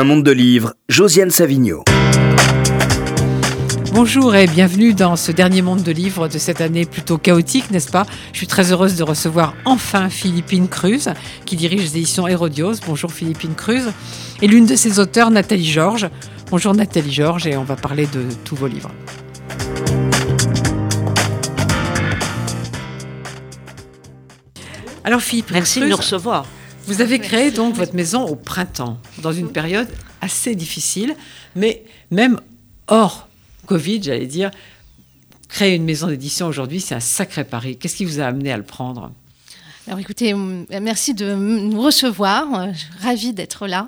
Un monde de livres, Josiane Savigno. Bonjour et bienvenue dans ce dernier monde de livres de cette année plutôt chaotique, n'est-ce pas? Je suis très heureuse de recevoir enfin Philippine Cruz, qui dirige les éditions Hérodios. Bonjour Philippine Cruz. Et l'une de ses auteurs, Nathalie Georges. Bonjour Nathalie Georges et on va parler de tous vos livres. Alors Philippe, merci de nous recevoir. Vous avez créé donc votre maison au printemps, dans une période assez difficile, mais même hors Covid, j'allais dire, créer une maison d'édition aujourd'hui, c'est un sacré pari. Qu'est-ce qui vous a amené à le prendre? Alors écoutez, merci de nous recevoir. Je suis ravie d'être là.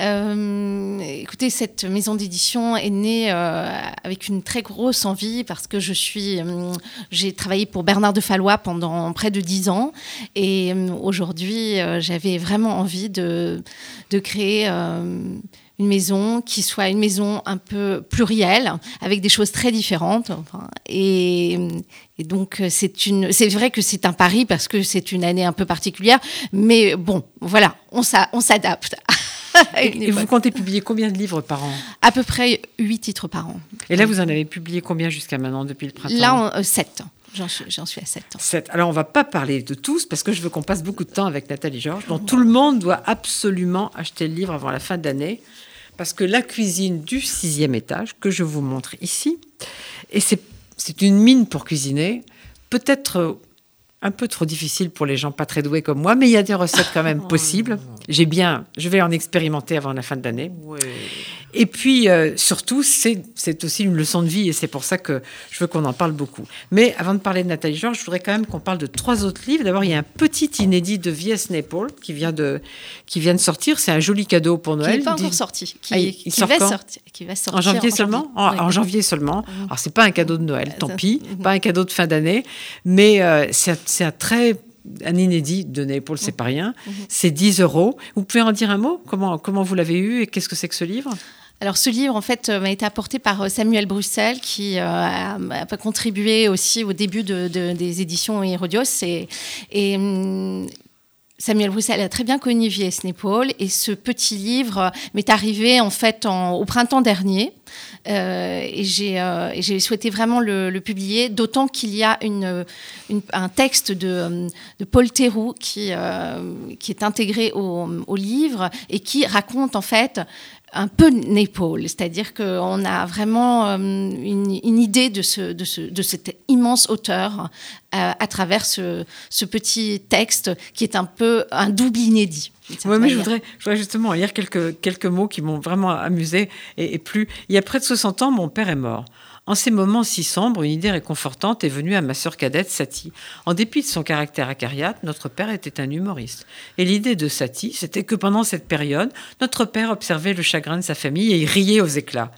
Euh, écoutez, cette maison d'édition est née euh, avec une très grosse envie parce que je suis, euh, j'ai travaillé pour Bernard de Fallois pendant près de dix ans et aujourd'hui j'avais vraiment envie de, de créer une maison qui soit une maison un peu plurielle, avec des choses très différentes. et, donc, c'est une, c'est vrai que c'est un pari parce que c'est une année un peu particulière, mais bon, voilà, on, s'adapte. et, vous comptez publier combien de livres par an? À peu près 8 titres par an. Et là, vous en avez publié combien jusqu'à maintenant, depuis le printemps? Là, 7. Euh, j'en suis, suis, à 7. 7. Alors, on ne va pas parler de tous parce que je veux qu'on passe beaucoup de temps avec Nathalie Georges, dont tout le monde doit absolument acheter le livre avant la fin d'année parce que la cuisine du sixième étage, que je vous montre ici, et c'est une mine pour cuisiner, peut-être un peu trop difficile pour les gens pas très doués comme moi, mais il y a des recettes quand même possibles. J'ai bien, je vais en expérimenter avant la fin de l'année. Et puis, euh, surtout, c'est aussi une leçon de vie et c'est pour ça que je veux qu'on en parle beaucoup. Mais avant de parler de Nathalie Georges, je voudrais quand même qu'on parle de trois autres livres. D'abord, il y a un petit inédit de V.S. Naples qui vient de, qui vient de sortir. C'est un joli cadeau pour Noël. Qui n'est pas encore sorti. Qui, ah, il, va qui, va sortir, En janvier seulement en, janvier seulement. Mhm. Alors, c'est pas un cadeau de Noël, tant pis. Mhm. Pas un cadeau de fin d'année. Mais euh, c'est un très un inédit de Naples, c'est pas rien. Mhm. C'est 10 euros. Vous pouvez en dire un mot? Comment, comment vous l'avez eu et qu'est-ce que c'est que ce livre? Alors ce livre, en fait, m'a été apporté par euh, Samuel Bruxelles, qui euh, a, contribué aussi au début de, des éditions Hérodios. Et, hum, Samuel Bruxelles a très bien connu V.S. Naipaul et ce petit livre m'est arrivé en fait au printemps dernier. Euh, et j'ai souhaité vraiment le, publier, d'autant qu'il y a un texte de, de Paul Théroux qui, qui est intégré au, au, livre et qui raconte en fait un peu Naples, c'est-à-dire qu'on a vraiment euh, une, idée de, ce, de, ce, de, cet immense auteur euh, à travers ce, ce, petit texte qui est un peu un double inédit. Oui, mais je voudrais, je voudrais, justement lire quelques, quelques mots qui m'ont vraiment amusé et, et plus. Il y a près de 60 ans, mon père est mort. En ces moments si sombres, une idée réconfortante est venue à ma sœur cadette Satie. En dépit de son caractère acariate, notre père était un humoriste. Et l'idée de Satie, c'était que pendant cette période, notre père observait le chagrin de sa famille et il riait aux éclats.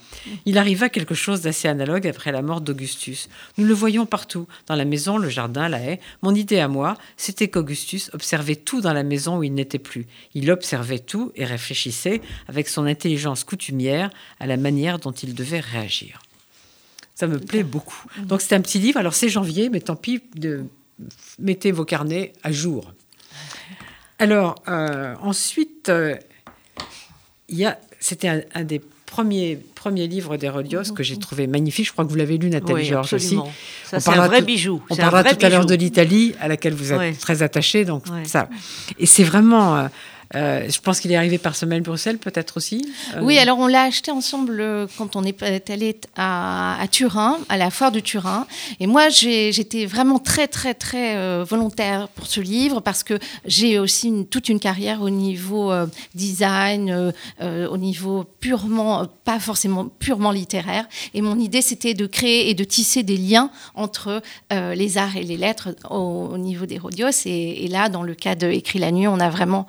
Il arriva quelque chose d'assez analogue après la mort d'Augustus. Nous le voyons partout, dans la maison, le jardin, la haie. Mon idée à moi, c'était qu'Augustus observait tout dans la maison où il n'était plus. Il observait tout et réfléchissait avec son intelligence coutumière à la manière dont il devait réagir. Ça me plaît beaucoup. Donc c'est un petit livre. Alors c'est janvier, mais tant pis, de, mettez vos carnets à jour. Alors euh, ensuite, euh, il y a, c'était un, des premiers, premiers livres d'Hérodios que j'ai trouvé magnifique. Je crois que vous l'avez lu, Nathalie Georges aussi. Ça, c'est un vrai bijou. On parlera tout à l'heure de l'Italie, à laquelle vous êtes très attaché. Donc ça. Et c'est vraiment. Euh, euh, je pense qu'il est arrivé par semaine Bruxelles, peut-être aussi. Euh, oui, alors on l'a acheté ensemble euh, quand on est allé à, Turin, à la foire de Turin. Et moi, j'étais vraiment très, très, très volontaire pour ce livre parce que j'ai aussi toute une carrière au niveau design, au niveau purement, pas forcément purement littéraire. Et mon idée, c'était de créer et de tisser des liens entre les arts et les lettres au, niveau des Rodios. Et, là, dans le cas de Écrit la nuit, on a vraiment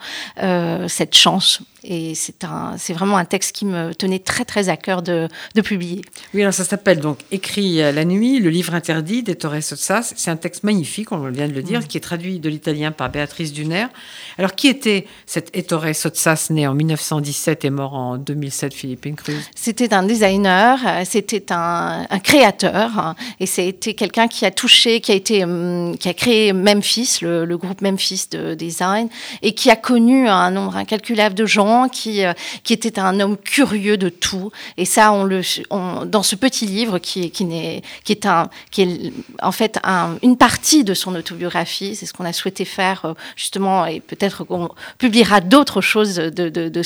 cette chance. Et c'est vraiment un texte qui me tenait très très à cœur de, de publier. Oui, alors ça s'appelle donc Écrit la nuit, le livre interdit d'Ettore Sottsass. C'est un texte magnifique, on vient de le dire, qui est traduit de l'italien par Béatrice Duner. Alors qui était cet Ettore Sottsass, né en 1917 et mort en 2007, Philippe Cruz C'était un designer, c'était un, un créateur, et c'était quelqu'un qui a touché, qui a été, hum, qui a créé Memphis, le, le groupe Memphis de design, et qui a connu un nombre incalculable de gens qui, qui était un homme curieux de tout. Et ça, on le, dans ce petit livre qui, qui, est, qui, est, un, qui est en fait un, une partie de son autobiographie, c'est ce qu'on a souhaité faire justement, et peut-être qu'on publiera d'autres choses de, de, de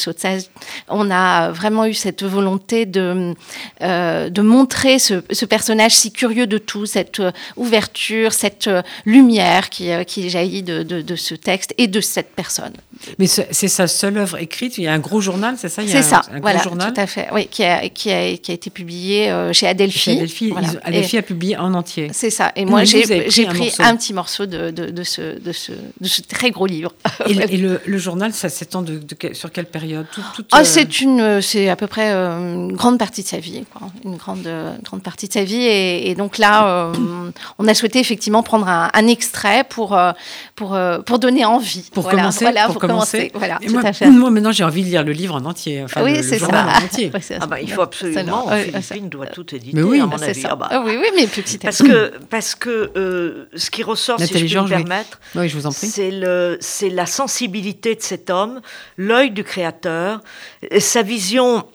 On a vraiment eu cette volonté de, de montrer ce, ce personnage si curieux de tout, cette ouverture, cette lumière qui, qui jaillit de, de, ce texte et de cette personne. Mais c'est sa seule œuvre écrite. Il y a un gros journal, c'est ça? C'est ça, un, voilà, journal. tout à fait. Oui, qui a, qui a, qui a été publié euh, chez Adelphi. Chez Adelphi, voilà. Adelphi a publié en entier. C'est ça. Et moi, j'ai pris, un, un, petit morceau de, de, de, ce, de, ce, de ce très gros livre. Et, et le, le, journal, ça s'étend de, sur quelle période? Tout, tout, euh, C'est une, c'est à peu près euh, une grande partie de sa vie, quoi. une grande, grande partie de sa vie. Et, et donc là, on a souhaité effectivement prendre un, un extrait pour, pour, pour donner envie. Pour commencer, voilà, pour, commencer. Voilà, moi, à fait. moi, maintenant, j'ai envie de lire le livre en entier. Enfin, oui, c'est ça. En entier. ah bah, il faut absolument. Oui, Philippine doit tout éditer, mais oui, à mon avis. Ah bah. oui, oui, mais petit Parce que, parce que euh, ce qui ressort, Nathalie si je peux Georges, me permettre, oui. je vous en prie. c'est la sensibilité de cet homme, l'œil du créateur, sa vision,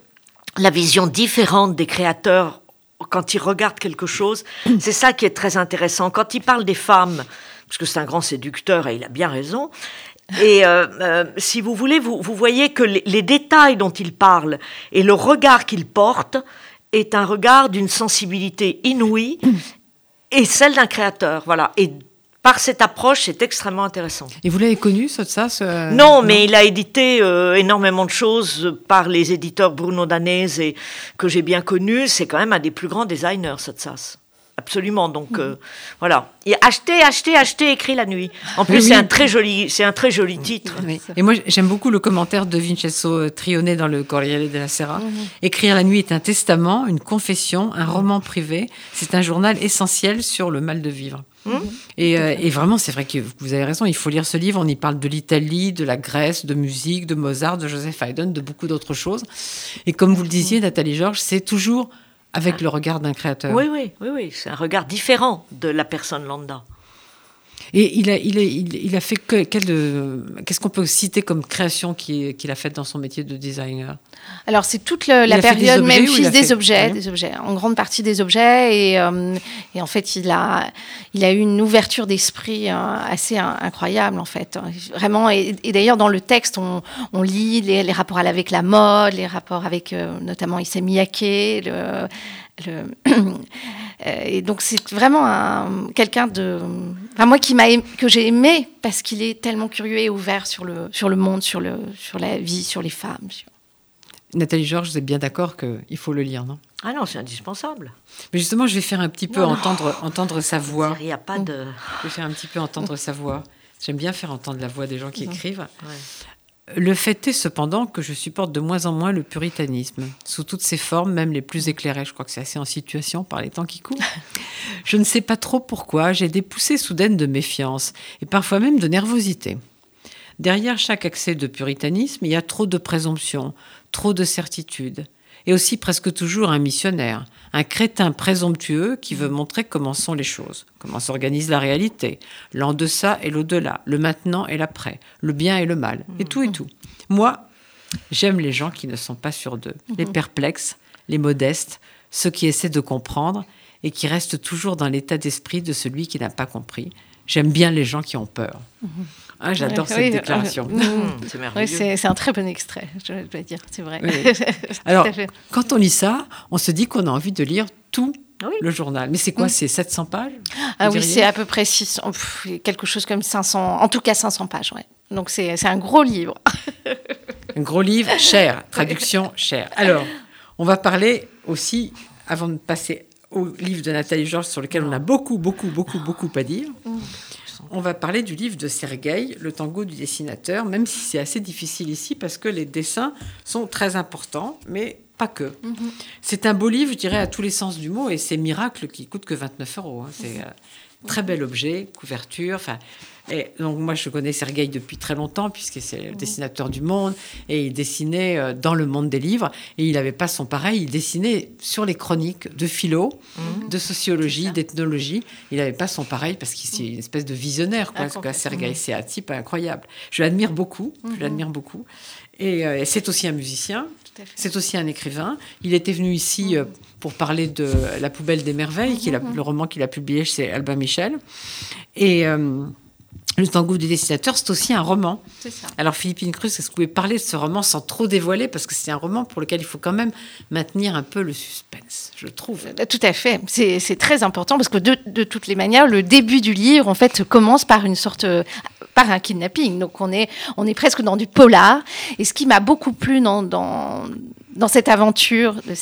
la vision différente des créateurs quand il regarde quelque chose. C'est ça qui est très intéressant. Quand il parle des femmes, parce que c'est un grand séducteur et il a bien raison, et euh, euh, si vous voulez, vous, vous voyez que les, les, détails dont il parle et le regard qu'il porte est un regard d'une sensibilité inouïe et celle d'un créateur. Voilà. Et par cette approche, c'est extrêmement intéressant. Et vous l'avez connu, ça, ça ce... non, mais il a édité euh, énormément de choses par les éditeurs Bruno Danese et que j'ai bien connu. C'est quand même un des plus grands designers, Sotsas. Absolument. Donc euh, voilà. Et acheter, acheter, acheter, écrit la nuit. En plus, c'est un très joli, c'est un très joli titre. Et moi, j'aime beaucoup le commentaire de Vincenzo Trione dans le Corriere della Sera. Mhm. Écrire la nuit est un testament, une confession, un roman privé. C'est un journal essentiel sur le mal de vivre. Mhm. Et, euh, et, vraiment, c'est vrai que vous avez raison, il faut lire ce livre. On y parle de l'Italie, de la Grèce, de musique, de Mozart, de Joseph Haydn, de beaucoup d'autres choses. Et comme vous le disiez, Nathalie Georges, c'est toujours avec le regard d'un créateur. Oui, oui, oui, oui. c'est un regard différent de la personne lambda. Et il a, il a, il, a fait que, qu'est-ce qu'on peut citer comme création qu'il a faite dans son métier de designer? Alors c'est toute le, la période même des objets, des objets, en grande partie des objets, et, euh, et, en fait il a, il a eu une ouverture d'esprit euh, assez incroyable en fait, vraiment. Et, d'ailleurs dans le texte on, on lit les, les, rapports avec la mode, les rapports avec euh, notamment Issa Miyake, le, le et donc c'est vraiment quelqu'un de, enfin moi qui m'a que j'ai aimé parce qu'il est tellement curieux et ouvert sur le sur le monde, sur le sur la vie, sur les femmes. Nathalie Georges, vous êtes bien d'accord qu'il faut le lire, non? Ah non, c'est indispensable. Mais justement, je vais faire un petit peu entendre entendre sa voix. Il n'y a pas de. Je vais faire un petit peu entendre sa voix. J'aime bien faire entendre la voix des gens qui écrivent. Ouais. Le fait est cependant que je supporte de moins en moins le puritanisme, sous toutes ses formes, même les plus éclairées. Je crois que c'est assez en situation par les temps qui courent. Je ne sais pas trop pourquoi, j'ai des poussées soudaines de méfiance, et parfois même de nervosité. Derrière chaque accès de puritanisme, il y a trop de présomption, trop de certitude et aussi presque toujours un missionnaire, un crétin présomptueux qui veut montrer comment sont les choses, comment s'organise la réalité, l'en-deçà et l'au-delà, le maintenant et l'après, le bien et le mal, et tout et tout. Moi, j'aime les gens qui ne sont pas sûrs d'eux, les mhm. perplexes, les modestes, ceux qui essaient de comprendre et qui restent toujours dans l'état d'esprit de celui qui n'a pas compris. J'aime bien les gens qui ont peur. Ah, J'adore cette déclaration. Mmh, c'est un très bon extrait, je dois dire, c'est vrai. Alors, quand on lit ça, on se dit qu'on a envie de lire tout le journal. Mais c'est quoi mmh. C'est 700 pages Ah oui, c'est à peu près 600, quelque chose comme 500, en tout cas 500 pages, ouais. Donc c'est un gros livre. un gros livre, cher, traduction cher. Alors, on va parler aussi, avant de passer au livre de Nathalie Georges sur lequel on a beaucoup, beaucoup, beaucoup, beaucoup à dire. Mmh on va parler du livre de Sergueï, Le tango du dessinateur, même si c'est assez difficile ici parce que les dessins sont très importants, mais pas que. Mhm. C'est un beau livre, je dirais, à tous les sens du mot, et c'est miracle qui coûte que 29 euros. Hein. C'est Très bel objet, couverture. Enfin, et donc moi, je connais Sergueï depuis très longtemps, puisque c'est le dessinateur du Monde, et il dessinait euh, dans le monde des livres, et il n'avait pas son pareil, il dessinait sur les chroniques de philo, de sociologie, d'ethnologie. Il n'avait pas son pareil, parce qu'il est une espèce de visionnaire, quoi, Ah. Sergueï, c'est un type incroyable. Je l'admire beaucoup, je l'admire beaucoup. Et euh, c'est aussi un musicien. C'est aussi un écrivain. Il était venu ici euh, pour parler de La poubelle des merveilles, qui est la- le roman qu'il a publié chez Albin Michel. Et euh, Le tango du dessinateur, c'est aussi un roman. Ça. Alors Philippine Cruz, est-ce que vous pouvez parler de ce roman sans trop dévoiler? Parce que c'est un roman pour lequel il faut quand même maintenir un peu le suspense, je trouve. Euh, Tout à fait. C'est très important parce que de, de toutes les manières, le début du livre, en fait, commence par une sorte, un kidnapping. Donc on est, on est presque dans du polar. Et ce qui m'a beaucoup plu dans, dans, cette aventure de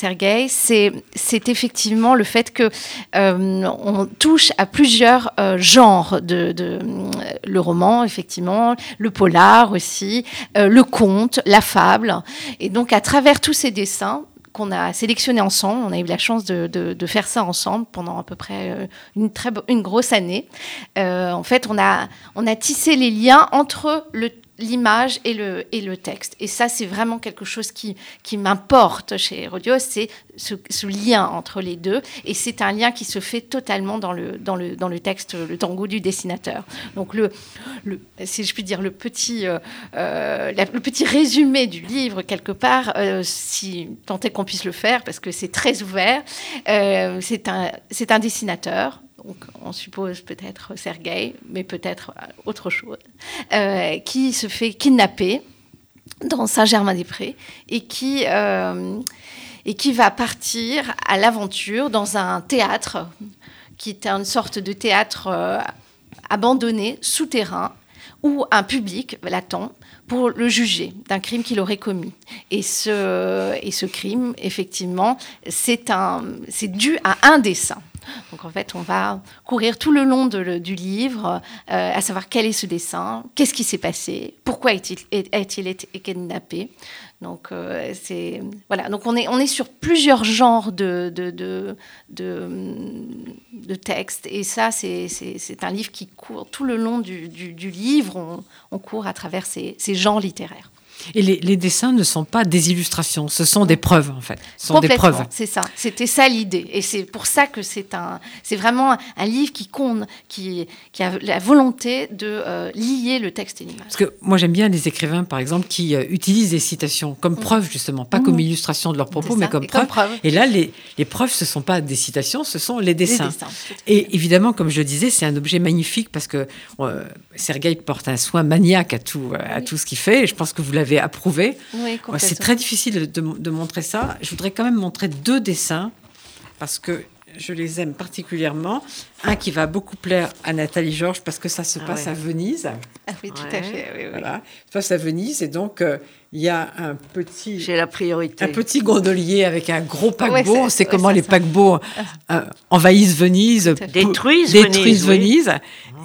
c'est c'est effectivement le fait que euh, on touche à plusieurs euh, genres de, de euh, le roman, effectivement, le polar aussi, euh, le conte, la fable. Et donc à travers tous ces dessins qu'on a sélectionnés ensemble, on a eu la chance de, faire ça ensemble pendant à peu près euh, une très une grosse année. Euh, en fait, on a tissé les liens entre le l'image et le, et le texte. Et ça, c'est vraiment quelque chose qui, qui m'importe chez Rodios, c'est ce, lien entre les deux. Et c'est un lien qui se fait totalement dans le, dans le, dans le texte, le tango du dessinateur. Donc, le, le, si je puis dire, le petit, euh, euh, le petit résumé du livre, quelque part, euh, si tant est qu'on puisse le faire, parce que c'est très ouvert, c'est un, un dessinateur. Donc, on suppose peut-être Sergueï, mais peut-être euh, autre chose, euh, qui se fait kidnapper dans Saint-Germain-des-Prés et qui, euh, et qui va partir à l'aventure dans un théâtre qui est une sorte de théâtre abandonné, souterrain, où un public l'attend pour le juger d'un crime qu'il aurait commis. Et ce, et ce crime, effectivement, c'est dû à un dessin. Donc en fait, on va courir tout le long du livre, euh, à savoir quel est ce dessin, qu'est-ce qui s'est passé, pourquoi est-il est- a-t-il été kidnappé. Donc euh, c'est voilà. Donc on est on est sur plusieurs genres de de de, de, textes et ça c'est un livre qui court tout le long du, du, du livre. On, on court à travers ces, ces genres littéraires. Et les, les dessins ne sont pas des illustrations, ce sont des preuves en fait. Ce sont des Complètement, preuves. c'est ça. C'était ça l'idée. Et c'est pour ça que c'est un, c'est vraiment un, livre qui compte, qui, qui a la volonté de euh, lier le texte et l'image. Parce que moi j'aime bien les écrivains par exemple qui euh, utilisent des citations comme preuve justement, pas comme illustration de leurs propos, Mm. Mais comme et comme preuve. Et là les, les preuves ce sont pas des citations, ce sont les dessins. Et évidemment, comme je le disais, c'est un objet magnifique parce que euh, Sergueï porte un soin maniaque à tout, euh, à tout ce qu'il fait. Et je pense que vous l'avez approuvé. Oui, c'est très difficile de montrer ça. Je voudrais quand même montrer deux dessins parce que je les aime particulièrement. Un qui va beaucoup plaire à Nathalie Georges parce que ça se Ah passe ouais. à Venise. Ah oui, tout Ouais. à fait. oui, oui. Voilà, ça se passe à Venise et donc euh, il y a un petit. J'ai la priorité. Un petit gondolier avec un gros paquebot. Ouais, c'est- On sait ouais, comment les ça. paquebots euh, envahissent Venise, Détruisent détruisent Venise, Venise.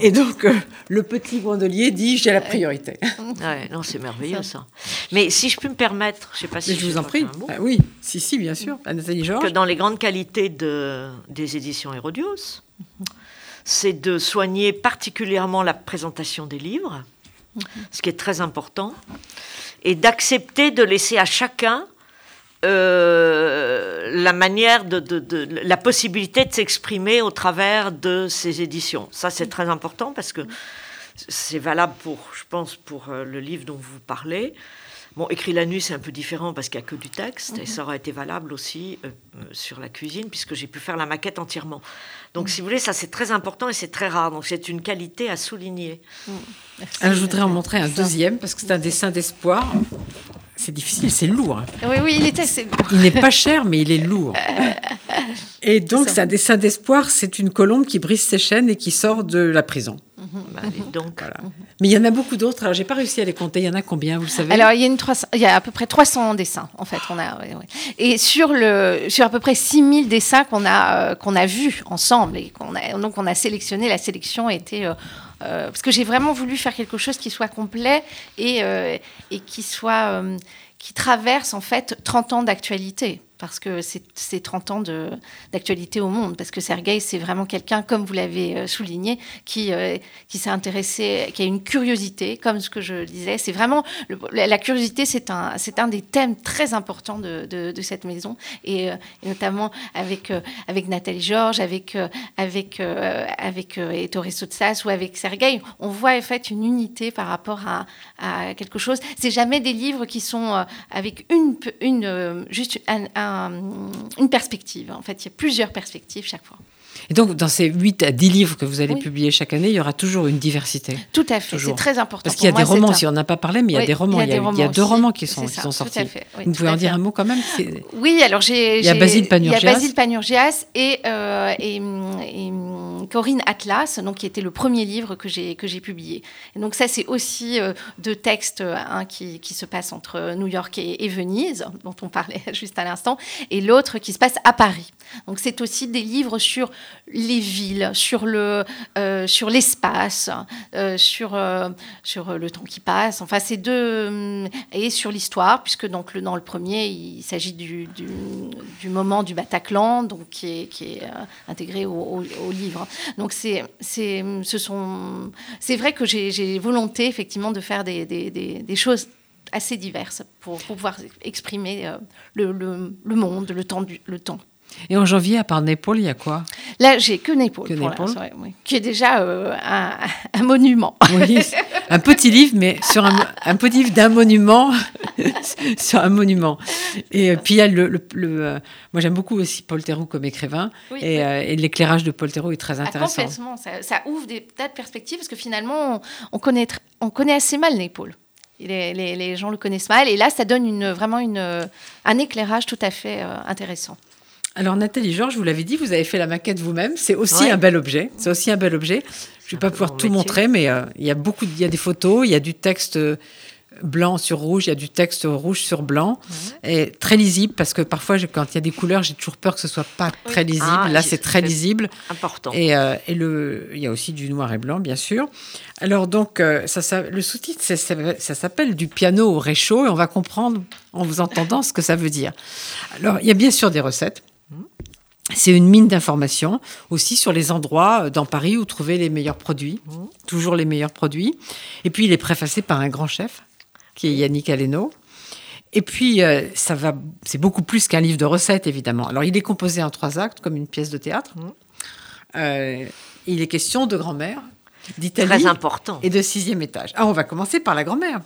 Et donc euh, le petit gondolier dit j'ai la priorité. Ouais, non, c'est merveilleux ça. Mais si je peux me permettre, je sais pas si Mais je vous en prie. Ah oui, si si bien sûr. À Nathalie Georges. que dans les grandes qualités de, des éditions Hérodios, c'est de soigner particulièrement la présentation des livres, ce qui est très important, et d'accepter de laisser à chacun euh, la manière la possibilité de s'exprimer au travers de ces éditions. Ça, c'est très important parce que c'est valable pour, je pense, pour euh, le livre dont vous parlez. Bon, écrit la nuit, c'est un peu différent parce qu'il n'y a que du texte, et ça aurait été valable aussi euh, euh, sur la cuisine, puisque j'ai pu faire la maquette entièrement. Donc, si vous voulez, ça c'est très important et c'est très rare. Donc, c'est une qualité à souligner. Merci. Alors, je voudrais en montrer un Ça. deuxième parce que c'est un dessin d'espoir. C'est difficile, c'est lourd. hein. Oui, oui, il était. c'est- Il n'est pas cher, mais il est lourd. Et donc, c'est un dessin d'espoir. C'est une colombe qui brise ses chaînes et qui sort de la prison. Bah, dites donc, Voilà. Mais il y en a beaucoup d'autres. Alors, j'ai pas réussi à les compter. Il y en a combien, vous le savez? Alors, il y, a une 300 il y a à peu près 300 dessins, en fait. On a, ouais, ouais. Et sur, le, sur à peu près 6000 dessins qu'on a, euh, qu'on a vus ensemble, et qu'on a, donc on a sélectionné, la sélection a été... euh, euh, parce que j'ai vraiment voulu faire quelque chose qui soit complet et, euh, et qui soit... qui traverse en fait 30 ans d'actualité. Parce que c'est 30 ans d'actualité au monde. Parce que Sergueï, c'est vraiment quelqu'un, comme vous l'avez euh, souligné, qui, euh, qui s'est intéressé, qui a une curiosité, comme ce que je disais. C'est vraiment. la, curiosité, c'est un, des thèmes très importants de, cette maison. Et, euh, notamment avec, Nathalie Georges, avec, avec, avec Sotsas ou avec Sergueï, on voit en fait une unité par rapport à, quelque chose. C'est jamais des livres qui sont avec une, juste un une perspective. En fait, il y a plusieurs perspectives chaque fois. Et donc, dans ces 8 à 10 livres que vous allez publier chaque année, il y aura toujours une diversité. Tout à fait, c'est très important. Parce qu'il y a des romans, si on n'a pas parlé, mais il y a des romans. Il y a, deux romans qui sont, qui sont sortis. vous pouvez en dire un mot quand même Oui, alors j'ai. Il y a Basile Panurgias. Il y a Basile Panurgias et, euh, et, et, Corinne Atlas, donc, qui était le premier livre que j'ai publié. Donc, ça, c'est aussi euh, deux textes un qui, qui, se passe entre New York et, Venise, dont on parlait juste à l'instant, et l'autre qui se passe à Paris. Donc, c'est aussi des livres sur les villes, sur le, euh, sur l'espace, sur, sur le temps qui passe. Enfin, ces deux et sur l'histoire, puisque donc dans le premier, il s'agit du, du, moment du Bataclan, donc qui est, qui est intégré au, livre. Donc c'est, c'est, ce sont, c'est vrai que j'ai, volonté effectivement de faire des, des, des, choses assez diverses pour, pouvoir exprimer le, le, le, monde, le temps, du, le temps. Et en janvier, à part Népal, il y a quoi? Là, j'ai que Népal, qui est déjà euh, un, monument. Oui, un petit livre, mais sur un, un petit livre d'un monument, sur un monument. Et euh, puis il y a le, le, euh, moi j'aime beaucoup aussi Paul Theroux comme écrivain, et, l'éclairage de Paul Theroux est très ah, intéressant. Ah, complètement, ça, ouvre des tas de perspectives parce que finalement, on, connaît, on connaît assez mal Népal. Les, les, les, gens le connaissent mal, et là, ça donne une, vraiment une, un éclairage tout à fait intéressant. Alors Nathalie Georges, vous l'avez dit, vous avez fait la maquette vous-même. C'est aussi un bel objet. C'est aussi un bel objet. Je ne vais pas pouvoir tout montrer, mais euh, il y a beaucoup, il y a des photos, il y a du texte euh, blanc sur rouge, il y a du texte rouge sur blanc, et très lisible parce que parfois quand il y a des couleurs, j'ai toujours peur que ce soit pas très lisible. Ah, Là, c'est très lisible. Important. Et, euh, et, le, il y a aussi du noir et blanc, bien sûr. Alors donc, ça, ça, le sous-titre, ça, ça s'appelle du piano au réchaud, et on va comprendre en vous entendant ce que ça veut dire. Alors, il y a bien sûr des recettes. C'est une mine d'informations aussi sur les endroits euh, dans Paris où trouver les meilleurs produits, toujours les meilleurs produits. Et puis il est préfacé par un grand chef qui est Yannick Aleno. Et puis euh, ça va, c'est beaucoup plus qu'un livre de recettes évidemment. Alors il est composé en trois actes comme une pièce de théâtre. Euh, il est question de grand-mère, d'Italie Très important. et de sixième étage. Ah, on va commencer par la grand-mère.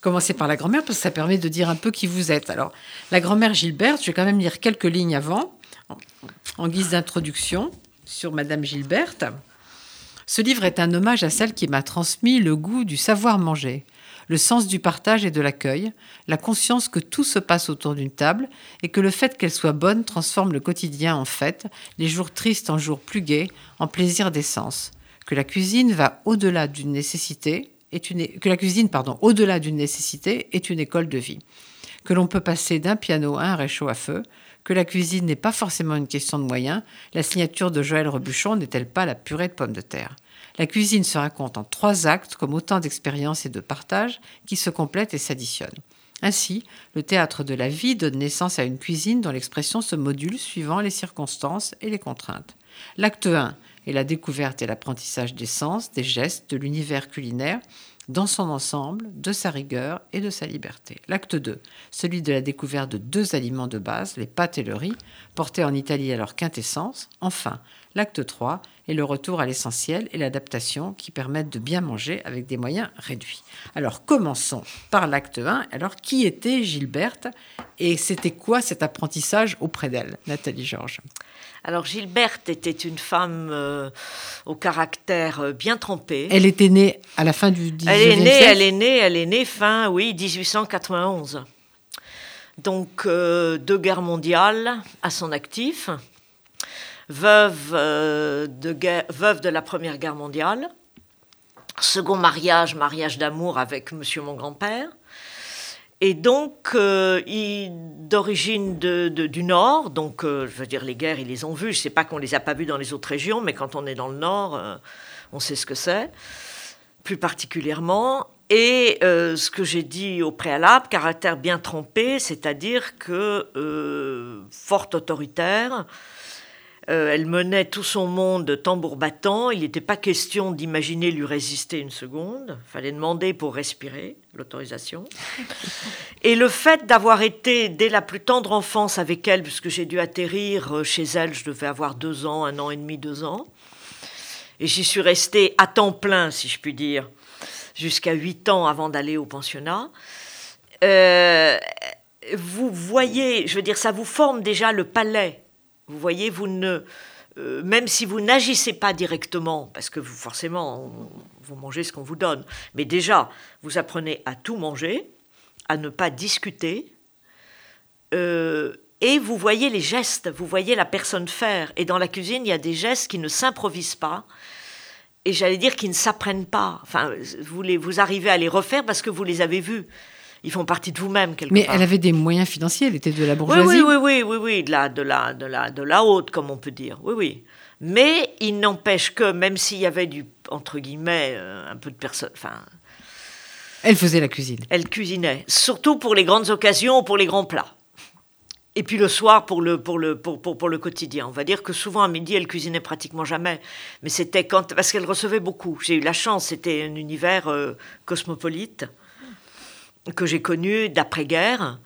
Commencer par la grand-mère parce que ça permet de dire un peu qui vous êtes. Alors, la grand-mère Gilberte, je vais quand même lire quelques lignes avant en guise d'introduction sur Madame Gilberte. Ce livre est un hommage à celle qui m'a transmis le goût du savoir manger, le sens du partage et de l'accueil, la conscience que tout se passe autour d'une table et que le fait qu'elle soit bonne transforme le quotidien en fête, les jours tristes en jours plus gais, en plaisir d'essence, que la cuisine va au-delà d'une nécessité, est une, que la cuisine, pardon, au-delà d'une nécessité est une école de vie, que l'on peut passer d'un piano à un réchaud à feu, que la cuisine n'est pas forcément une question de moyens, la signature de Joël Rebuchon n'est-elle pas la purée de pommes de terre? La cuisine se raconte en trois actes comme autant d'expériences et de partages qui se complètent et s'additionnent. Ainsi, le théâtre de la vie donne naissance à une cuisine dont l'expression se module suivant les circonstances et les contraintes. L'acte 1 est la découverte et l'apprentissage des sens, des gestes, de l'univers culinaire, dans son ensemble, de sa rigueur et de sa liberté. L'acte 2, celui de la découverte de deux aliments de base, les pâtes et le riz, portés en Italie à leur quintessence. Enfin, l'acte 3 est le retour à l'essentiel et l'adaptation qui permettent de bien manger avec des moyens réduits. Alors commençons par l'acte 1. Alors qui était Gilberte et c'était quoi cet apprentissage auprès d'elle, Nathalie Georges? Alors Gilberte était une femme euh, au caractère euh, bien trempé. Elle était née à la fin du 19e elle est née, Elle est née, elle est née fin, oui, 1891. Donc euh, deux guerres mondiales à son actif, veuve, de veuve de la Première Guerre mondiale, second mariage, mariage d'amour avec Monsieur mon grand-père, et donc, euh, d'origine du Nord, donc euh, je veux dire, les guerres, ils les ont vues. Je ne sais pas qu'on ne les a pas vues dans les autres régions, mais quand on est dans le Nord, euh, on sait ce que c'est, plus particulièrement. Et euh, ce que j'ai dit au préalable, caractère bien trempé, c'est-à-dire que euh, forte autoritaire, euh, elle menait tout son monde tambour battant. Il n'était pas question d'imaginer lui résister une seconde. Il fallait demander pour respirer l'autorisation. Et le fait d'avoir été dès la plus tendre enfance avec elle, puisque j'ai dû atterrir chez elle, je devais avoir deux ans, un an et demi, deux ans. Et j'y suis restée à temps plein, si je puis dire jusqu'à 8 ans avant d'aller au pensionnat. Euh, vous voyez, je veux dire, ça vous forme déjà le palais. Vous voyez, vous ne, euh, même si vous n'agissez pas directement, parce que vous, forcément, vous mangez ce qu'on vous donne, mais déjà, vous apprenez à tout manger, à ne pas discuter, euh, et vous voyez les gestes, vous voyez la personne faire. Et dans la cuisine, il y a des gestes qui ne s'improvisent pas, et j'allais dire qu'ils ne s'apprennent pas. Enfin, vous, les, vous arrivez à les refaire parce que vous les avez vus. Ils font partie de vous-même quelque Mais part. elle avait des moyens financiers, elle était de la bourgeoisie. Oui, oui, oui, oui, oui, oui, de la, de la, de la, de la haute, comme on peut dire. Oui, oui. Mais il n'empêche que même s'il y avait du entre guillemets euh, un peu de personnes, enfin, Elle faisait la cuisine. elle cuisinait, surtout pour les grandes occasions ou pour les grands plats. Et puis le soir pour le, pour, le, pour, pour, pour le quotidien. On va dire que souvent à midi, elle cuisinait pratiquement jamais. Mais c'était quand. Parce qu'elle recevait beaucoup. J'ai eu la chance, c'était un univers euh, cosmopolite que j'ai connu d'après-guerre.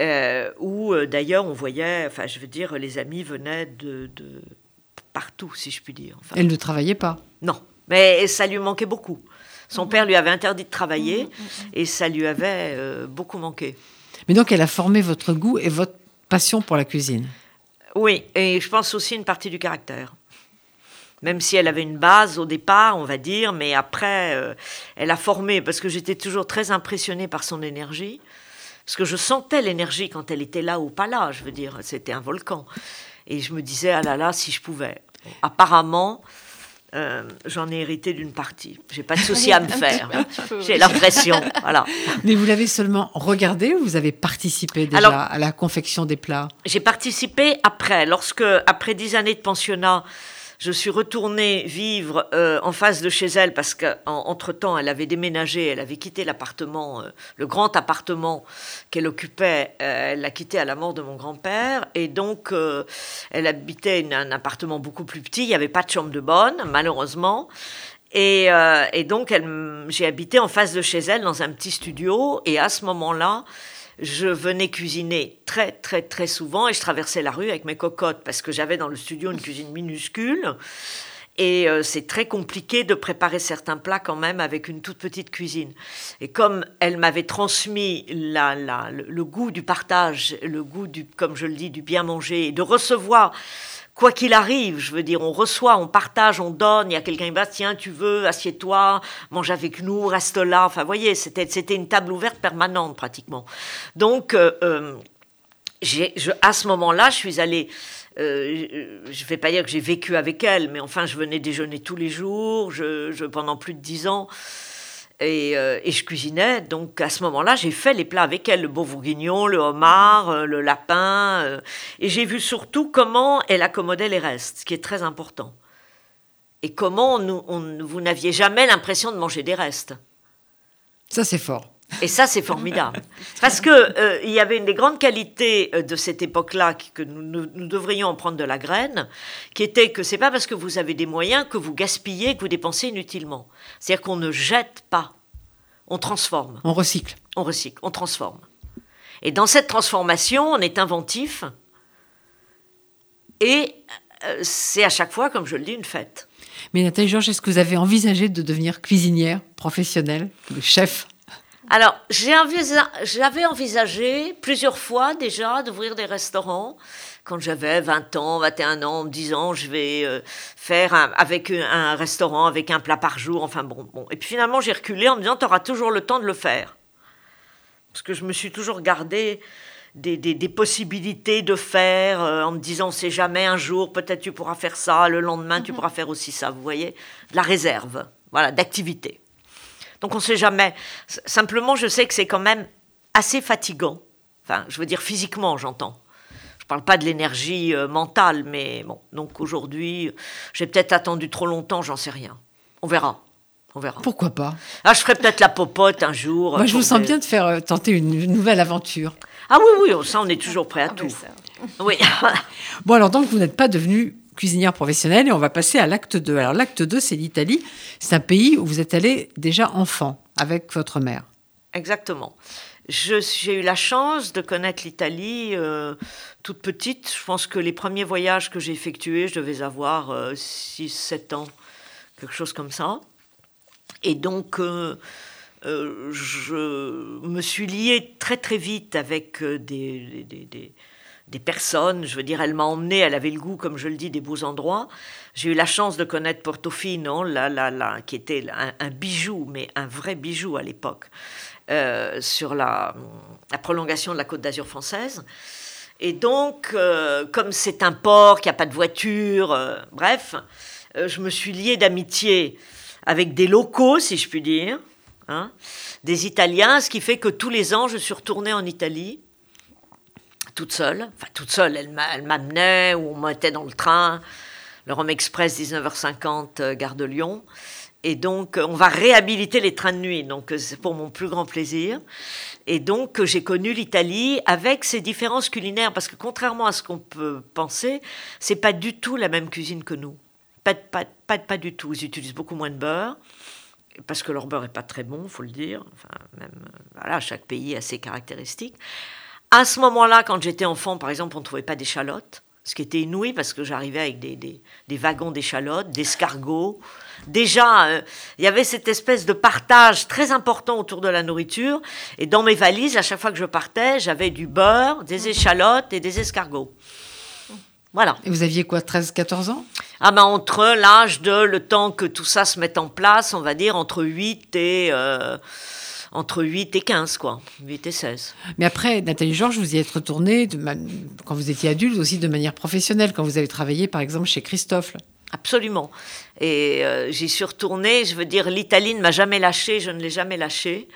euh, où euh, d'ailleurs on voyait, enfin je veux dire, les amis venaient de, de partout, si je puis dire. Enfin, Elle ne travaillait pas. non, mais ça lui manquait beaucoup. Son père lui avait interdit de travailler et ça lui avait euh, beaucoup manqué. Mais donc elle a formé votre goût et votre passion pour la cuisine? Oui, et je pense aussi une partie du caractère. Même si elle avait une base au départ, on va dire, mais après, euh, elle a formé, parce que j'étais toujours très impressionnée par son énergie, parce que je sentais l'énergie quand elle était là ou pas là, je veux dire, c'était un volcan. Et je me disais, ah là là, si je pouvais. Apparemment, euh, j'en ai hérité d'une partie. J'ai pas de souci à me faire. J'ai l'impression, voilà. Mais vous l'avez seulement regardé ou vous avez participé déjà Alors- à la confection des plats? J'ai participé après, lorsque, après dix années de pensionnat, je suis retournée vivre euh, en face de chez elle parce qu'entre-temps, elle avait déménagé, elle avait quitté l'appartement, euh, le grand appartement qu'elle occupait, euh, elle l'a quitté à la mort de mon grand-père. Et donc, elle habitait un appartement beaucoup plus petit, il n'y avait pas de chambre de bonne, malheureusement. Et, donc, j'ai habité en face de chez elle dans un petit studio. Et à ce moment-là, je venais cuisiner très, très, très souvent et je traversais la rue avec mes cocottes parce que j'avais dans le studio une cuisine minuscule. Et euh, c'est très compliqué de préparer certains plats quand même avec une toute petite cuisine. Et comme elle m'avait transmis le, le goût du partage, le goût du, comme je le dis, du bien manger, et de recevoir, quoi qu'il arrive, je veux dire, on reçoit, on partage, on donne, il y a quelqu'un qui va, tiens, tu veux, assieds-toi, mange avec nous, reste là. Enfin, voyez, c'était, c'était une table ouverte permanente pratiquement. Donc, euh, euh, je, à ce moment-là, je suis allée. euh, je ne vais pas dire que j'ai vécu avec elle, mais enfin, je venais déjeuner tous les jours, je- pendant plus de dix ans, et, euh, et je cuisinais. Donc, à ce moment-là, j'ai fait les plats avec elle, le beau bourguignon, le homard, euh, le lapin, euh, et j'ai vu surtout comment elle accommodait les restes, ce qui est très important. Et comment vous n'aviez jamais l'impression de manger des restes. Ça, c'est fort. Et ça, c'est formidable. Parce que euh, il y avait une des grandes qualités euh, de cette époque-là que nous, nous- nous devrions en prendre de la graine, qui était que c'est pas parce que vous avez des moyens que vous gaspillez, que vous dépensez inutilement. C'est-à-dire qu'on ne jette pas, on transforme, On recycle. on recycle, on transforme. Et dans cette transformation, on est inventif. Et euh, c'est à chaque fois, comme je le dis, une fête. Mais Nathalie Georges, est-ce que vous avez envisagé de devenir cuisinière professionnelle, le chef Alors, j'avais envisagé plusieurs fois déjà d'ouvrir des restaurants. Quand j'avais 20 ans, 21 ans, en me disant je vais euh, faire un, avec un, restaurant avec un plat par jour. Enfin bon, bon. Et puis finalement, j'ai reculé en me disant tu auras toujours le temps de le faire. Parce que je me suis toujours gardé des, des- des possibilités de faire euh, en me disant sait jamais un jour, peut-être tu pourras faire ça, le lendemain tu pourras faire aussi ça. Vous voyez? De la réserve, voilà, d'activité. Donc on ne sait jamais. Simplement, je sais que c'est quand même assez fatigant. Enfin, je veux dire physiquement, j'entends. Je ne parle pas de l'énergie euh, mentale, mais bon. Donc aujourd'hui, j'ai peut-être attendu trop longtemps, j'en sais rien. On verra. On verra. Pourquoi pas? Ah, je ferai peut-être la popote un jour. Moi, je vous sens des- bien de faire euh, tenter une, nouvelle aventure. Ah oui, oui, ça, on est toujours prêt à Ah, tout. ben, ça. Oui. Bon, alors donc, vous n'êtes pas devenue cuisinière professionnelle et on va passer à l'acte 2. Alors, l'acte 2, c'est l'Italie. C'est un pays où vous êtes allé déjà enfant avec votre mère. Exactement. J'ai eu la chance de connaître l'Italie euh, toute petite. Je pense que les premiers voyages que j'ai effectués, je devais avoir 6-7 ans, quelque chose comme ça. Et donc, euh, euh, je me suis liée très très vite avec euh, des- des personnes. Je veux dire, elle m'a emmenée, elle avait le goût, comme je le dis, des beaux endroits. J'ai eu la chance de connaître Portofino, là, là, là, qui était un, bijou, mais un vrai bijou à l'époque, euh, sur la, la prolongation de la Côte d'Azur française. Et donc, euh, comme c'est un port, qu'il n'y a pas de voiture, euh, bref, je me suis liée d'amitié avec des locaux, si je puis dire, hein, des Italiens, ce qui fait que tous les ans, je suis retournée en Italie, toute seule. Enfin, toute seule, elle m'a- elle m'amenait ou on m'était dans le train, le Rome Express 19h50, euh, gare de Lyon. Et donc, euh, on va réhabiliter les trains de nuit. Donc, euh, c'est pour mon plus grand plaisir. Et donc, j'ai connu l'Italie avec ses différences culinaires. Parce que contrairement à ce qu'on peut penser, c'est pas du tout la même cuisine que nous. Pas, pas, pas, pas du tout. Ils utilisent beaucoup moins de beurre. Parce que leur beurre est pas très bon, faut le dire. Enfin, même, voilà, chaque pays a ses caractéristiques. À ce moment-là, quand j'étais enfant, par exemple, on ne trouvait pas d'échalotes, ce qui était inouï parce que j'arrivais avec des, des, des wagons d'échalotes, d'escargots. Déjà, euh, il y avait cette espèce de partage très important autour de la nourriture. Et dans mes valises, à chaque fois que je partais, j'avais du beurre, des échalotes et des escargots. Voilà. Et vous aviez quoi, 13, 14 ans? Ah ben entre l'âge de le temps que tout ça se mette en place, on va dire entre 8 et euh, entre 8 et 15 quoi, 8 et 16. Mais après, Nathalie Georges, vous y êtes retournée de quand vous étiez adulte aussi de manière professionnelle, quand vous avez travaillé par exemple chez Christophe. Absolument. Et euh, j'y suis retournée, je veux dire l'Italie ne m'a jamais lâchée, je ne l'ai jamais lâchée.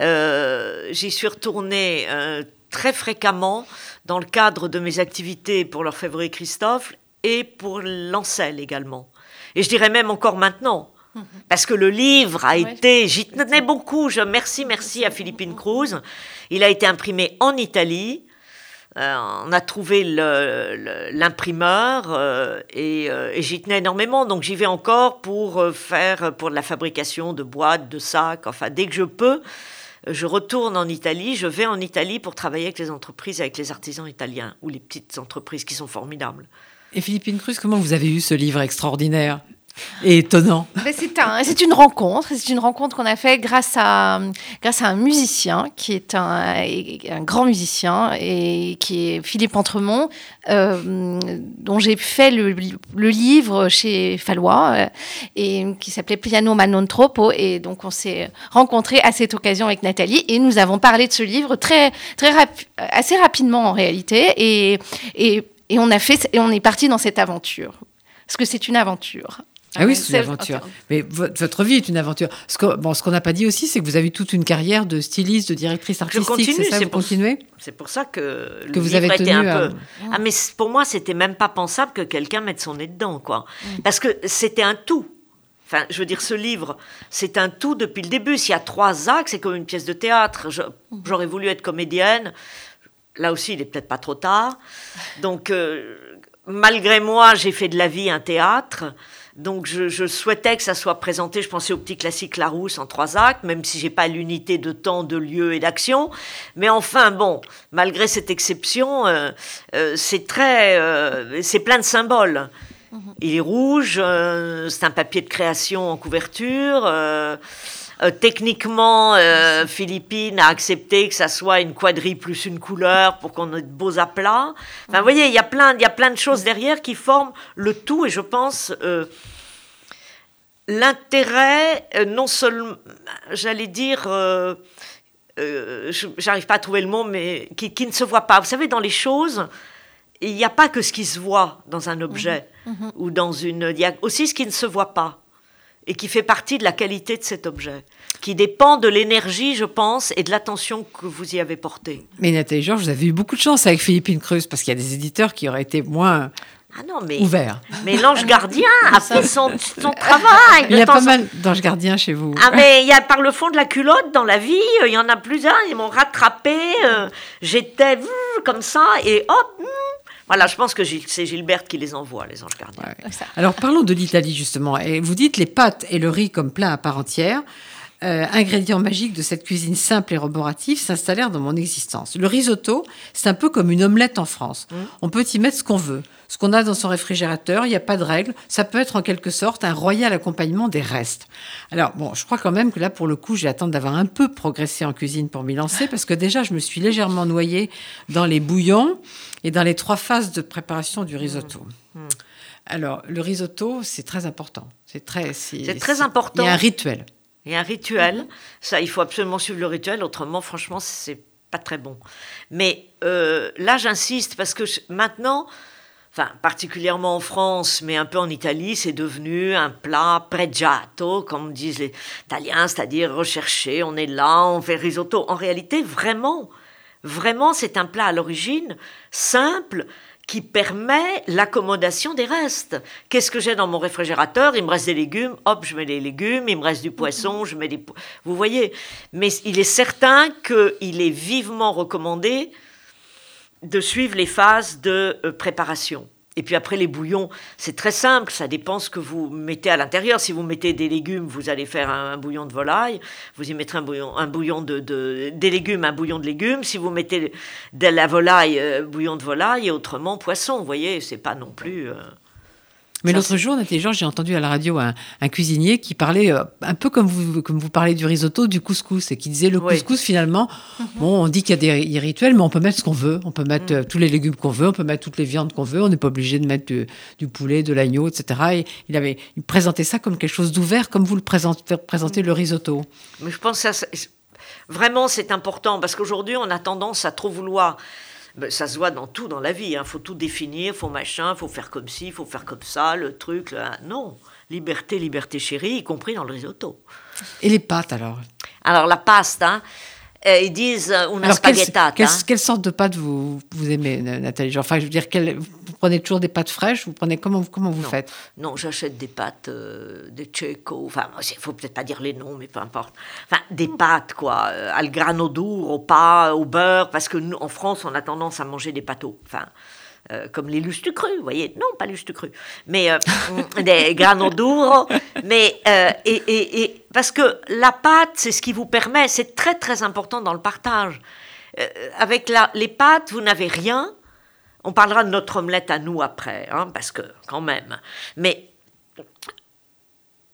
Euh, j'y suis retournée euh, très fréquemment dans le cadre de mes activités pour l'orfèvrerie Christophe et pour l'Ancel également. Et je dirais même encore maintenant. Parce que le livre a Ouais. été, j'y tenais beaucoup. Je merci, merci à Philippine Cruz. Il a été imprimé en Italie. Euh, on a trouvé l'imprimeur euh, et, euh, et j'y tenais énormément. Donc j'y vais encore pour euh, faire pour de la fabrication de boîtes, de sacs. Enfin, dès que je peux, je retourne en Italie. Je vais en Italie pour travailler avec les entreprises, avec les artisans italiens ou les petites entreprises qui sont formidables. Et Philippine Cruz, comment vous avez eu ce livre extraordinaire? Et étonnant c'est un- une rencontre. C'est une rencontre qu'on a fait grâce à, grâce à un musicien qui est un, grand musicien et qui est Philippe Entremont, euh, dont j'ai fait le, le livre chez Fallois euh, et qui s'appelait Piano ma non troppo. Et donc on s'est rencontrés à cette occasion avec Nathalie et nous avons parlé de ce livre très, très assez rapidement en réalité. Et, et, et on a fait et on est parti dans cette aventure. Parce que c'est une aventure. Ah oui, c'est une aventure. Mais vo- votre vie est une aventure. Ce bon, qu'on n'a pas dit aussi, c'est que vous avez toute une carrière de styliste, de directrice artistique. continue, c'est ça, vous pour- continuez? C'est pour ça que, le vous livre avez était tenu un à- peu. Ah, mais c- pour moi, c'était même pas pensable que quelqu'un mette son nez dedans, quoi. Parce que c'était un tout. Enfin, je veux dire, ce livre, c'est un tout depuis le début. S'il y a trois actes, c'est comme une pièce de théâtre. Je- J'aurais voulu être comédienne. Là aussi, il est peut-être pas trop tard. Donc, euh, malgré moi, j'ai fait de la vie un théâtre. Donc, je, je souhaitais que ça soit présenté. Je pensais au petit classique Larousse en trois actes, même si j'ai pas l'unité de temps, de lieu et d'action. Mais enfin, bon, malgré cette exception, euh, euh, c'est très, euh, c'est plein de symboles. Il est rouge, c'est un papier de création en couverture. euh, techniquement, euh, Philippine a accepté que ça soit une quadrille plus une couleur pour qu'on ait de beaux aplats. Enfin, vous voyez, il y a plein, il y a plein de choses derrière qui forment le tout, et je pense euh, l'intérêt, euh, non seulement, j'allais dire, euh, euh, j'arrive pas à trouver le mot, mais qui, qui ne se voit pas. Vous savez, dans les choses, il n'y a pas que ce qui se voit dans un objet ou dans une. Il y a aussi ce qui ne se voit pas et qui fait partie de la qualité de cet objet, qui dépend de l'énergie, je pense, et de l'attention que vous y avez portée. Mais Nathalie Georges, vous avez eu beaucoup de chance avec Philippine Creuse, parce qu'il y a des éditeurs qui auraient été moins, Ah non, mais. Ouvert. Mais l'ange gardien a fait son, son travail. Il y a pas en- mal d'anges gardiens chez vous. Ah, mais il y a par le fond de la culotte dans la vie, il y en a plusieurs, ils m'ont rattrapé. euh, J'étais comme ça, et hop. hmm. Voilà, je pense que c'est Gilberte qui les envoie, les anges gardiens. Ouais. Alors parlons de l'Italie justement. Et vous dites les pâtes et le riz comme plat à part entière. Euh, ingrédients magiques de cette cuisine simple et roborative s'installèrent dans mon existence. Le risotto, c'est un peu comme une omelette en France. On peut y mettre ce qu'on veut, ce qu'on a dans son réfrigérateur, il n'y a pas de règle. Ça peut être en quelque sorte un royal accompagnement des restes. Alors bon, je crois quand même que là, pour le coup, j'ai attendre d'avoir un peu progressé en cuisine pour m'y lancer, parce que déjà, je me suis légèrement noyée dans les bouillons et dans les trois phases de préparation du risotto. Alors, le risotto, c'est très important. C'est très, C'est très important. Il y a un rituel. A un rituel, ça, il faut absolument suivre le rituel, autrement, franchement, c'est pas très bon. Mais euh, là, j'insiste parce que maintenant, enfin, particulièrement en France, mais un peu en Italie, c'est devenu un plat pregiato, comme disent les Italiens, c'est-à-dire recherché, on est là, on fait risotto. En réalité, vraiment, vraiment, c'est un plat à l'origine simple qui permet l'accommodation des restes. Qu'est-ce que j'ai dans mon réfrigérateur? Il me reste des légumes, hop, je mets les légumes, il me reste du poisson, je mets des... Vous voyez. Mais il est certain qu'il est vivement recommandé de suivre les phases de euh, préparation. Et puis après, les bouillons, c'est très simple, ça dépend ce que vous mettez à l'intérieur. Si vous mettez des légumes, vous allez faire un, bouillon de volaille, vous y mettrez un bouillon, un bouillon de, de- des légumes, un bouillon de légumes. Si vous mettez de la volaille, euh, bouillon de volaille, et autrement poisson, vous voyez, c'est pas non plus... euh, Mais l'autre jour, Nathalie j'ai entendu à la radio un, un cuisinier qui parlait euh, un peu comme vous, comme vous parlez du risotto, du couscous, et qui disait le Oui. couscous, finalement, bon, on dit qu'il y a des, rituels, mais on peut mettre ce qu'on veut. On peut mettre euh, tous les légumes qu'on veut, on peut mettre toutes les viandes qu'on veut, on n'est pas obligé de mettre du, du poulet, de l'agneau, etc. Et il avait il présentait ça comme quelque chose d'ouvert, comme vous le présentez, présentez le risotto. Mais je pense que ça, vraiment c'est important parce qu'aujourd'hui on a tendance à trop vouloir. Ben, ça se voit dans tout dans la vie. Il faut tout définir, faut machin, faut faire comme ci, faut faire comme ça, le truc. le- Non, liberté, liberté chérie, y compris dans le risotto. Et les pâtes, alors? Alors la pasta, euh, ils disent euh, una Alors, quelle, spaghettata. quelle- quelle sorte de pâtes vous, vous aimez, Nathalie? Enfin, je veux dire, quelle- prenez toujours des pâtes fraîches Vous prenez comment, comment vous Non. faites? Non, j'achète des pâtes, euh, des Checo, enfin, il faut peut-être pas dire les noms, mais peu importe. Enfin, des pâtes, quoi, euh, al grano duro, au pas, au beurre, parce que nous, en France, on a tendance à manger des pâteaux. Enfin, euh, comme les lustres crus, vous voyez. Non, pas lustres crus, mais euh, des grano duro. Mais, euh, et, et, et, parce que la pâte, c'est ce qui vous permet, c'est très, très important dans le partage. Avec la, les pâtes, vous n'avez rien. On parlera de notre omelette à nous après, hein, parce que quand même. Mais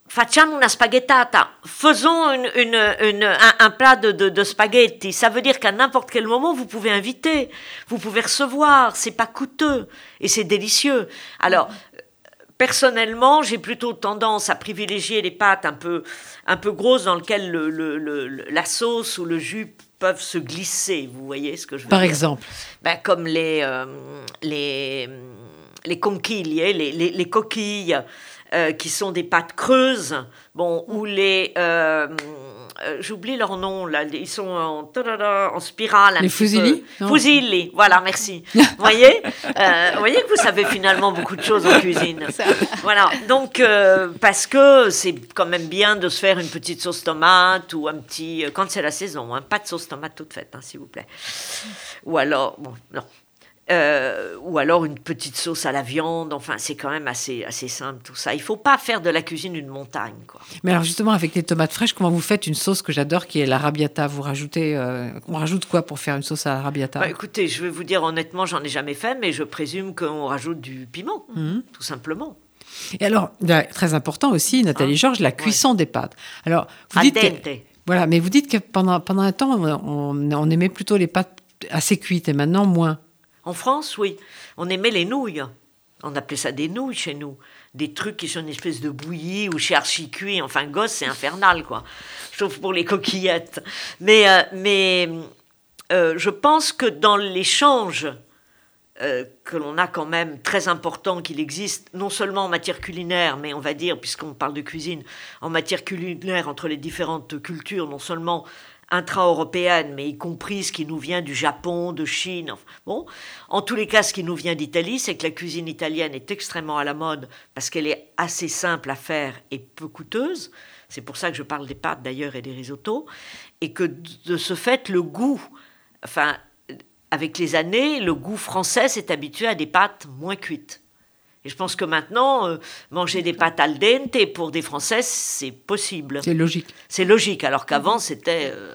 facciamo una spaghettata. Faisons un, plat de, de, spaghetti. Ça veut dire qu'à n'importe quel moment, vous pouvez inviter, vous pouvez recevoir. C'est pas coûteux et c'est délicieux. Alors, personnellement, j'ai plutôt tendance à privilégier les pâtes un peu, grosses dans lesquelles le, le- le- le- la sauce ou le jus peuvent se glisser. Vous voyez ce que je veux Par dire exemple ben, comme les, euh, les, les conquilles, les, les, les coquilles, euh, qui sont des pâtes creuses, bon, ou les... euh, euh, J'oublie leur nom, là. Ils sont en, tadada, en spirale. un Les. Non? Fusilli, voilà, merci. vous voyez Euh, Vous voyez que vous savez finalement beaucoup de choses en cuisine. Voilà, donc, euh, parce que c'est quand même bien de se faire une petite sauce tomate ou un petit. Quand c'est la saison, hein, pas de sauce tomate toute faite, hein, s'il vous plaît. Ou alors, bon, non. Euh, ou alors une petite sauce à la viande, enfin c'est quand même assez, assez simple tout ça. Il faut pas faire de la cuisine une montagne. Quoi. Mais alors justement, avec les tomates fraîches, comment vous faites une sauce que j'adore qui est l'arrabbiata Vous rajoutez, euh, on rajoute quoi pour faire une sauce à l'arrabbiata Bah, écoutez, je vais vous dire honnêtement, j'en ai jamais fait, mais je présume qu'on rajoute du piment, Mhm. tout simplement. Et alors, là, très important aussi, Nathalie Hein? Georges, la cuisson des pâtes. Alors, vous dites que, voilà, mais vous dites que pendant, pendant un temps, on, on aimait plutôt les pâtes assez cuites et maintenant moins. En France, oui. On aimait les nouilles. On appelait ça des nouilles chez nous. Des trucs qui sont une espèce de bouillie ou chez archi-cuit. Enfin, gosse, c'est infernal, quoi. Sauf pour les coquillettes. Mais, euh, mais euh, je pense que dans l'échange euh, que l'on a quand même très important qu'il existe, non seulement en matière culinaire, mais on va dire, puisqu'on parle de cuisine, en matière culinaire entre les différentes cultures, non seulement intra-européenne, mais y compris ce qui nous vient du Japon, de Chine. bon, en tous les cas, ce qui nous vient d'Italie, c'est que la cuisine italienne est extrêmement à la mode parce qu'elle est assez simple à faire et peu coûteuse. C'est pour ça que je parle des pâtes d'ailleurs et des risottos. Et que de ce fait, le goût, enfin, avec les années, le goût français s'est habitué à des pâtes moins cuites. Et je pense que maintenant, euh, manger des pâtes al dente pour des Français, c'est possible. C'est logique. C'est logique, alors qu'avant, c'était euh,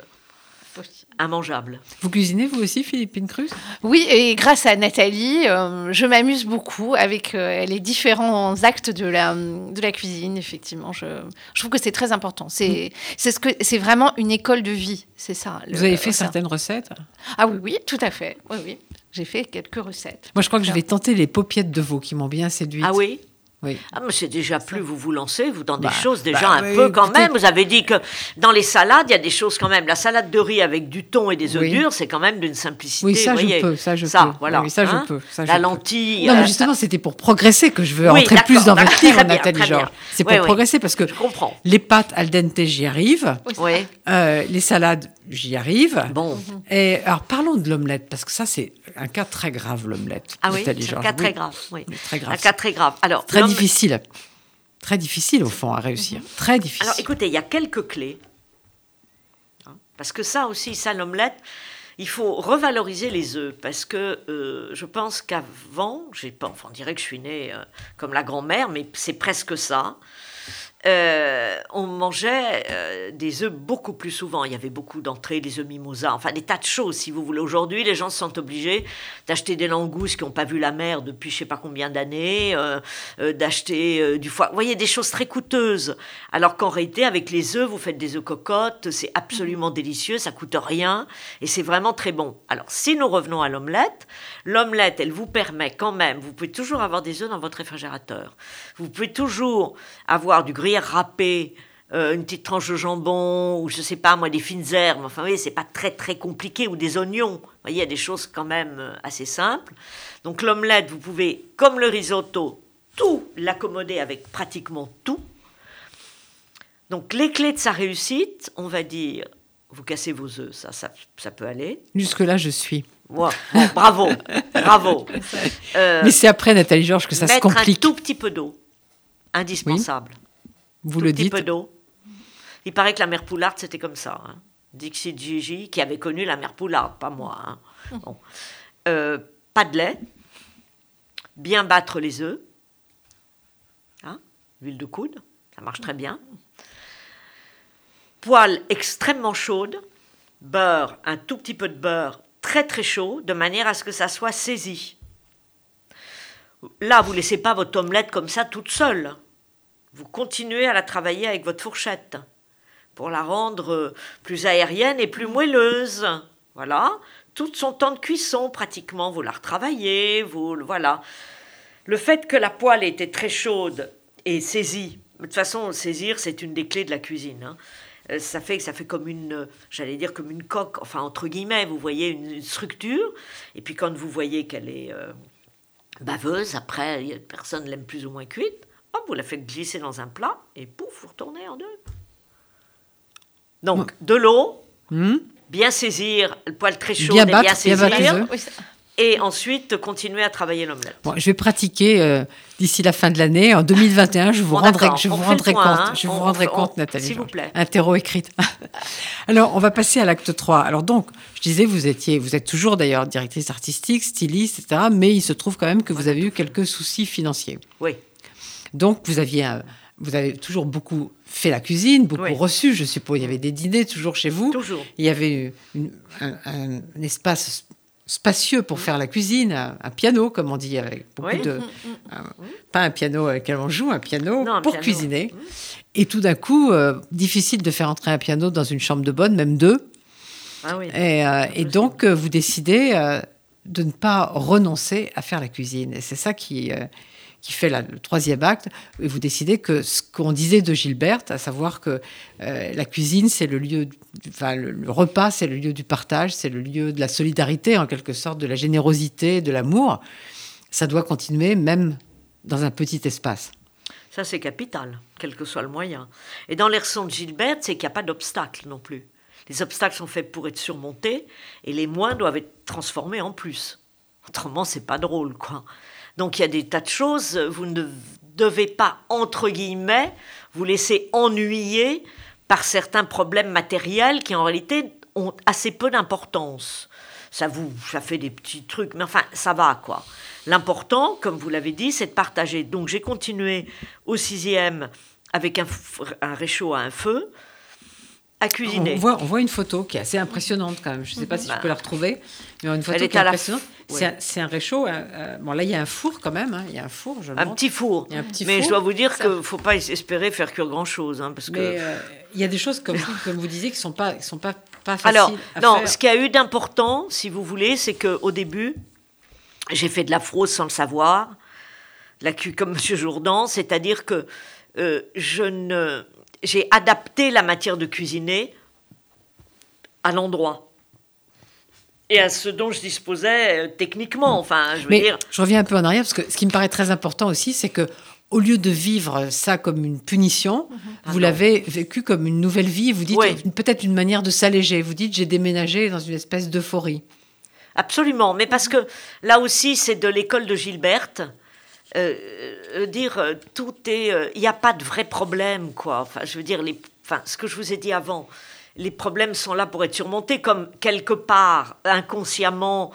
immangeable. Vous cuisinez vous aussi, Philippine Cruz Oui, et grâce à Nathalie, euh, je m'amuse beaucoup avec euh, les différents actes de la, de la cuisine, effectivement. Je, je trouve que c'est très important. C'est mm. c'est ce que c'est vraiment une école de vie, c'est ça. Vous avez fait certaines recettes? Ah oui, oui, tout à fait. Oui, oui. J'ai fait quelques recettes. Moi, je crois que je vais tenter les paupiettes de veau qui m'ont bien séduite. Ah oui? Ah, mais c'est déjà plus vous vous lancez, vous dans des bah, choses déjà bah un peu quand même. Vous avez dit que dans les salades, il y a des choses quand même. La salade de riz avec du thon et des œufs durs, c'est quand même d'une simplicité. Oui, ça je peux, ça je peux. Voilà, ça je hein peux. la lentille. Non, mais euh, justement, c'était pour progresser que je veux rentrer plus dans votre livre, Nathalie Georges. C'est pour progresser parce que les pâtes al dente, j'y arrive. Euh, les salades, j'y arrive. Bon. Et alors parlons de l'omelette parce que ça c'est un cas très grave l'omelette. Ah oui, c'est un cas très grave. Oui. Très grave. Un cas très grave. Alors difficile. Très difficile au fond à réussir. Mhm. Très difficile. Alors écoutez, il y a quelques clés. Hein, parce que ça aussi, ça l'omelette, il faut revaloriser les œufs parce que euh, je pense qu'avant, j'ai pas, enfin, on dirait que je suis née euh, comme la grand-mère, mais c'est presque ça. Euh, on mangeait euh, des œufs beaucoup plus souvent. Il y avait beaucoup d'entrées, des œufs mimosa, enfin des tas de choses, si vous voulez. Aujourd'hui, les gens se sont obligés d'acheter des langoustes qui n'ont pas vu la mer depuis je sais pas combien d'années, euh, d'acheter du foie. Vous voyez, des choses très coûteuses. Alors qu'en réalité, avec les œufs, vous faites des œufs cocottes, c'est absolument délicieux, ça coûte rien et c'est vraiment très bon. Alors, si nous revenons à l'omelette, l'omelette, elle vous permet quand même, vous pouvez toujours avoir des œufs dans votre réfrigérateur. Vous pouvez toujours avoir du gruyère râpé, euh, une petite tranche de jambon, ou je sais pas moi, des fines herbes. Enfin, oui, c'est pas très très compliqué, ou des oignons. Vous voyez, il y a des choses quand même euh, assez simples. Donc l'omelette, vous pouvez, comme le risotto, tout l'accommoder avec pratiquement tout. Donc les clés de sa réussite, on va dire, vous cassez vos œufs, ça, ça, peut aller. Jusque-là, je suis. bravo, bravo. Euh, Mais c'est après, Nathalie Georges, que ça se complique. un tout petit peu d'eau, indispensable. Vous le dites. peu d'eau. Il paraît que la mère Poulard, c'était comme ça. Hein. Dixit Gigi, qui avait connu la mère Poulard, pas moi. Hein. Euh, pas de lait. Bien battre les œufs. Hein. Huile de coude, ça marche très bien. Poêle extrêmement chaude. Beurre, un tout petit peu de beurre très très chaud, de manière à ce que ça soit saisi. Là, vous laissez pas votre omelette comme ça toute seule vous continuez à la travailler avec votre fourchette pour la rendre euh, plus aérienne et plus moelleuse. Voilà, tout son temps de cuisson pratiquement, vous la retravaillez, vous voilà. Le fait que la poêle était très chaude et saisie, de toute façon, saisir, c'est une des clés de la cuisine. Hein. Euh, ça fait ça fait comme une, j'allais dire comme une coque, enfin entre guillemets, vous voyez une, structure. Et puis quand vous voyez qu'elle est euh, baveuse, après, personne l'aime plus ou moins cuite vous la faites glisser dans un plat et pouf, vous retournez en deux. Donc, de l'eau, hmm. bien saisir, le poêle très chaud, bien, bien saisir. et ensuite continuer à travailler l'omelette. je vais pratiquer euh, d'ici la fin de l'année. En 2021, je vous rendrai, je vous rendrai compte. Hein. je vous rendrai compte, Nathalie. S'il vous plaît. Interro écrite. Alors, on va passer à l'acte 3. Alors donc, je disais, vous étiez, vous êtes toujours d'ailleurs directrice artistique, styliste, etc. Mais il se trouve quand même que vous avez eu quelques soucis financiers. Oui. Donc, vous aviez, vous avez toujours beaucoup fait la cuisine, beaucoup reçu, je suppose. Il y avait des dîners toujours chez vous. Toujours. Il y avait un, espace spacieux pour faire la cuisine, un, piano, comme on dit, avec beaucoup de. Mm, mm, mm. pas un piano avec lequel on joue, un piano pour cuisiner. Et tout d'un coup, euh, difficile de faire entrer un piano dans une chambre de bonne, même deux. Ah oui, et, euh, donc, euh, vous décidez de ne pas renoncer à faire la cuisine. Et c'est ça qui, qui fait le troisième acte, et vous décidez que ce qu'on disait de Gilberte, à savoir que euh, la cuisine, c'est le lieu, enfin le, repas, c'est le lieu du partage, c'est le lieu de la solidarité, en quelque sorte, de la générosité, de l'amour, ça doit continuer même dans un petit espace. Ça, c'est capital, quel que soit le moyen. Et dans leçons de Gilberte, c'est qu'il n'y a pas d'obstacle non plus. Les obstacles sont faits pour être surmontés et les moins doivent être transformés en plus. Autrement, c'est pas drôle, quoi. Donc il y a des tas de choses. Vous ne devez pas, entre guillemets, vous laisser ennuyer par certains problèmes matériels qui en réalité ont assez peu d'importance. Ça vous, ça fait des petits trucs, mais enfin, ça va quoi. L'important, comme vous l'avez dit, c'est de partager. Donc j'ai continué au sixième avec un, un réchaud à un feu à cuisiner. On voit, on voit une photo qui est assez impressionnante quand même. Je ne sais pas si je peux la retrouver, mais une photo Elle est qui est à la impressionnante. C'est un- réchaud. euh, euh, bon, là, il y a un four quand même. hein. Il y a un four, je Un petit four. Il y a un petit mais four. je dois vous dire qu'il ne faut pas espérer faire cuire grand-chose. hein, parce que... Euh, il y a des choses, comme, comme vous disiez, qui ne sont pas, qui sont pas, pas faciles Alors, à non, faire. ce qu'il y a eu d'important, si vous voulez, c'est qu'au début, j'ai fait de la fraude sans le savoir, la cu comme M. Jourdan, c'est-à-dire que euh, je ne, j'ai adapté la matière de cuisiner à l'endroit et à ce dont je disposais euh, techniquement. Enfin, je veux Mais dire, je reviens un peu en arrière parce que ce qui me paraît très important aussi, c'est que au lieu de vivre ça comme une punition, vous Ah non. l'avez vécu comme une nouvelle vie. Vous dites peut-être une manière de s'alléger. Vous dites j'ai déménagé dans une espèce d'euphorie. Absolument, mais parce que là aussi, c'est de l'école de Gilberte. Euh, euh, dire euh, tout est, il n'y a pas de vrai problème, quoi. Enfin, je veux dire, les, enfin, ce que je vous ai dit avant, les problèmes sont là pour être surmontés, comme quelque part, inconsciemment,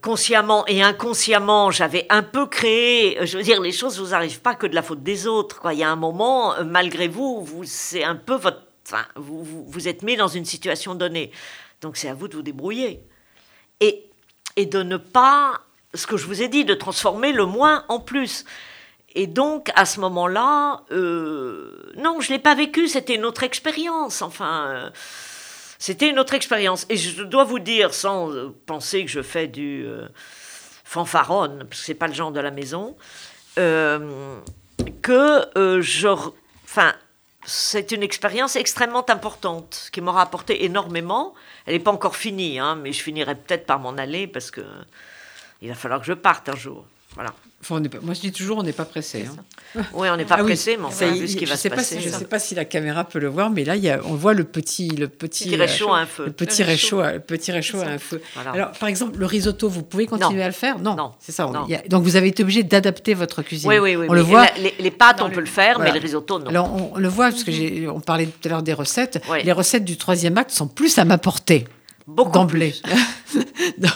consciemment et inconsciemment, j'avais un peu créé. Je veux dire, les choses vous arrivent pas que de la faute des autres, quoi. Il y a un moment, malgré vous, vous c'est un peu votre, enfin, vous, vous, vous êtes mis dans une situation donnée, donc c'est à vous de vous débrouiller et, et de ne pas, ce que je vous ai dit, de transformer le moins en plus. Et donc, à ce moment-là, euh, non, je ne l'ai pas vécu, c'était une autre expérience. Enfin, euh, c'était une autre expérience. Et je dois vous dire, sans euh, penser que je fais du fanfaronne, parce que ce n'est pas le genre de la maison, que je... Enfin, c'est une expérience extrêmement importante qui m'aura apporté énormément. Elle n'est pas encore finie, hein, mais je finirai peut-être par m'en aller parce que il va falloir que je parte un jour. Voilà. Enfin, on n'est pas- moi je dis toujours on n'est pas pressé. hein. Oui, on n'est pas Ah oui, pressé, mais on ça vu ce qui va se pas passer. si- je ne sais pas si la caméra peut le voir, mais là, il y a, on voit le petit, le petit, Petit euh, réchaud à un feu. Le petit Le réchaud, réchaud. à- le petit réchaud à un feu. Voilà. Alors, par exemple, le risotto, vous pouvez continuer Non. à le faire? Non, Non. c'est ça. on- Non. il y a- donc, vous avez été obligé d'adapter votre cuisine. Oui, oui, oui. On oui. le voit. La- les, les pâtes, on le- peut le faire, Voilà. mais le risotto, non. Alors, on, on le voit parce que j'ai, on parlait tout à l'heure des recettes. Les recettes du troisième acte sont plus à ma portée Beaucoup d'emblée. Non.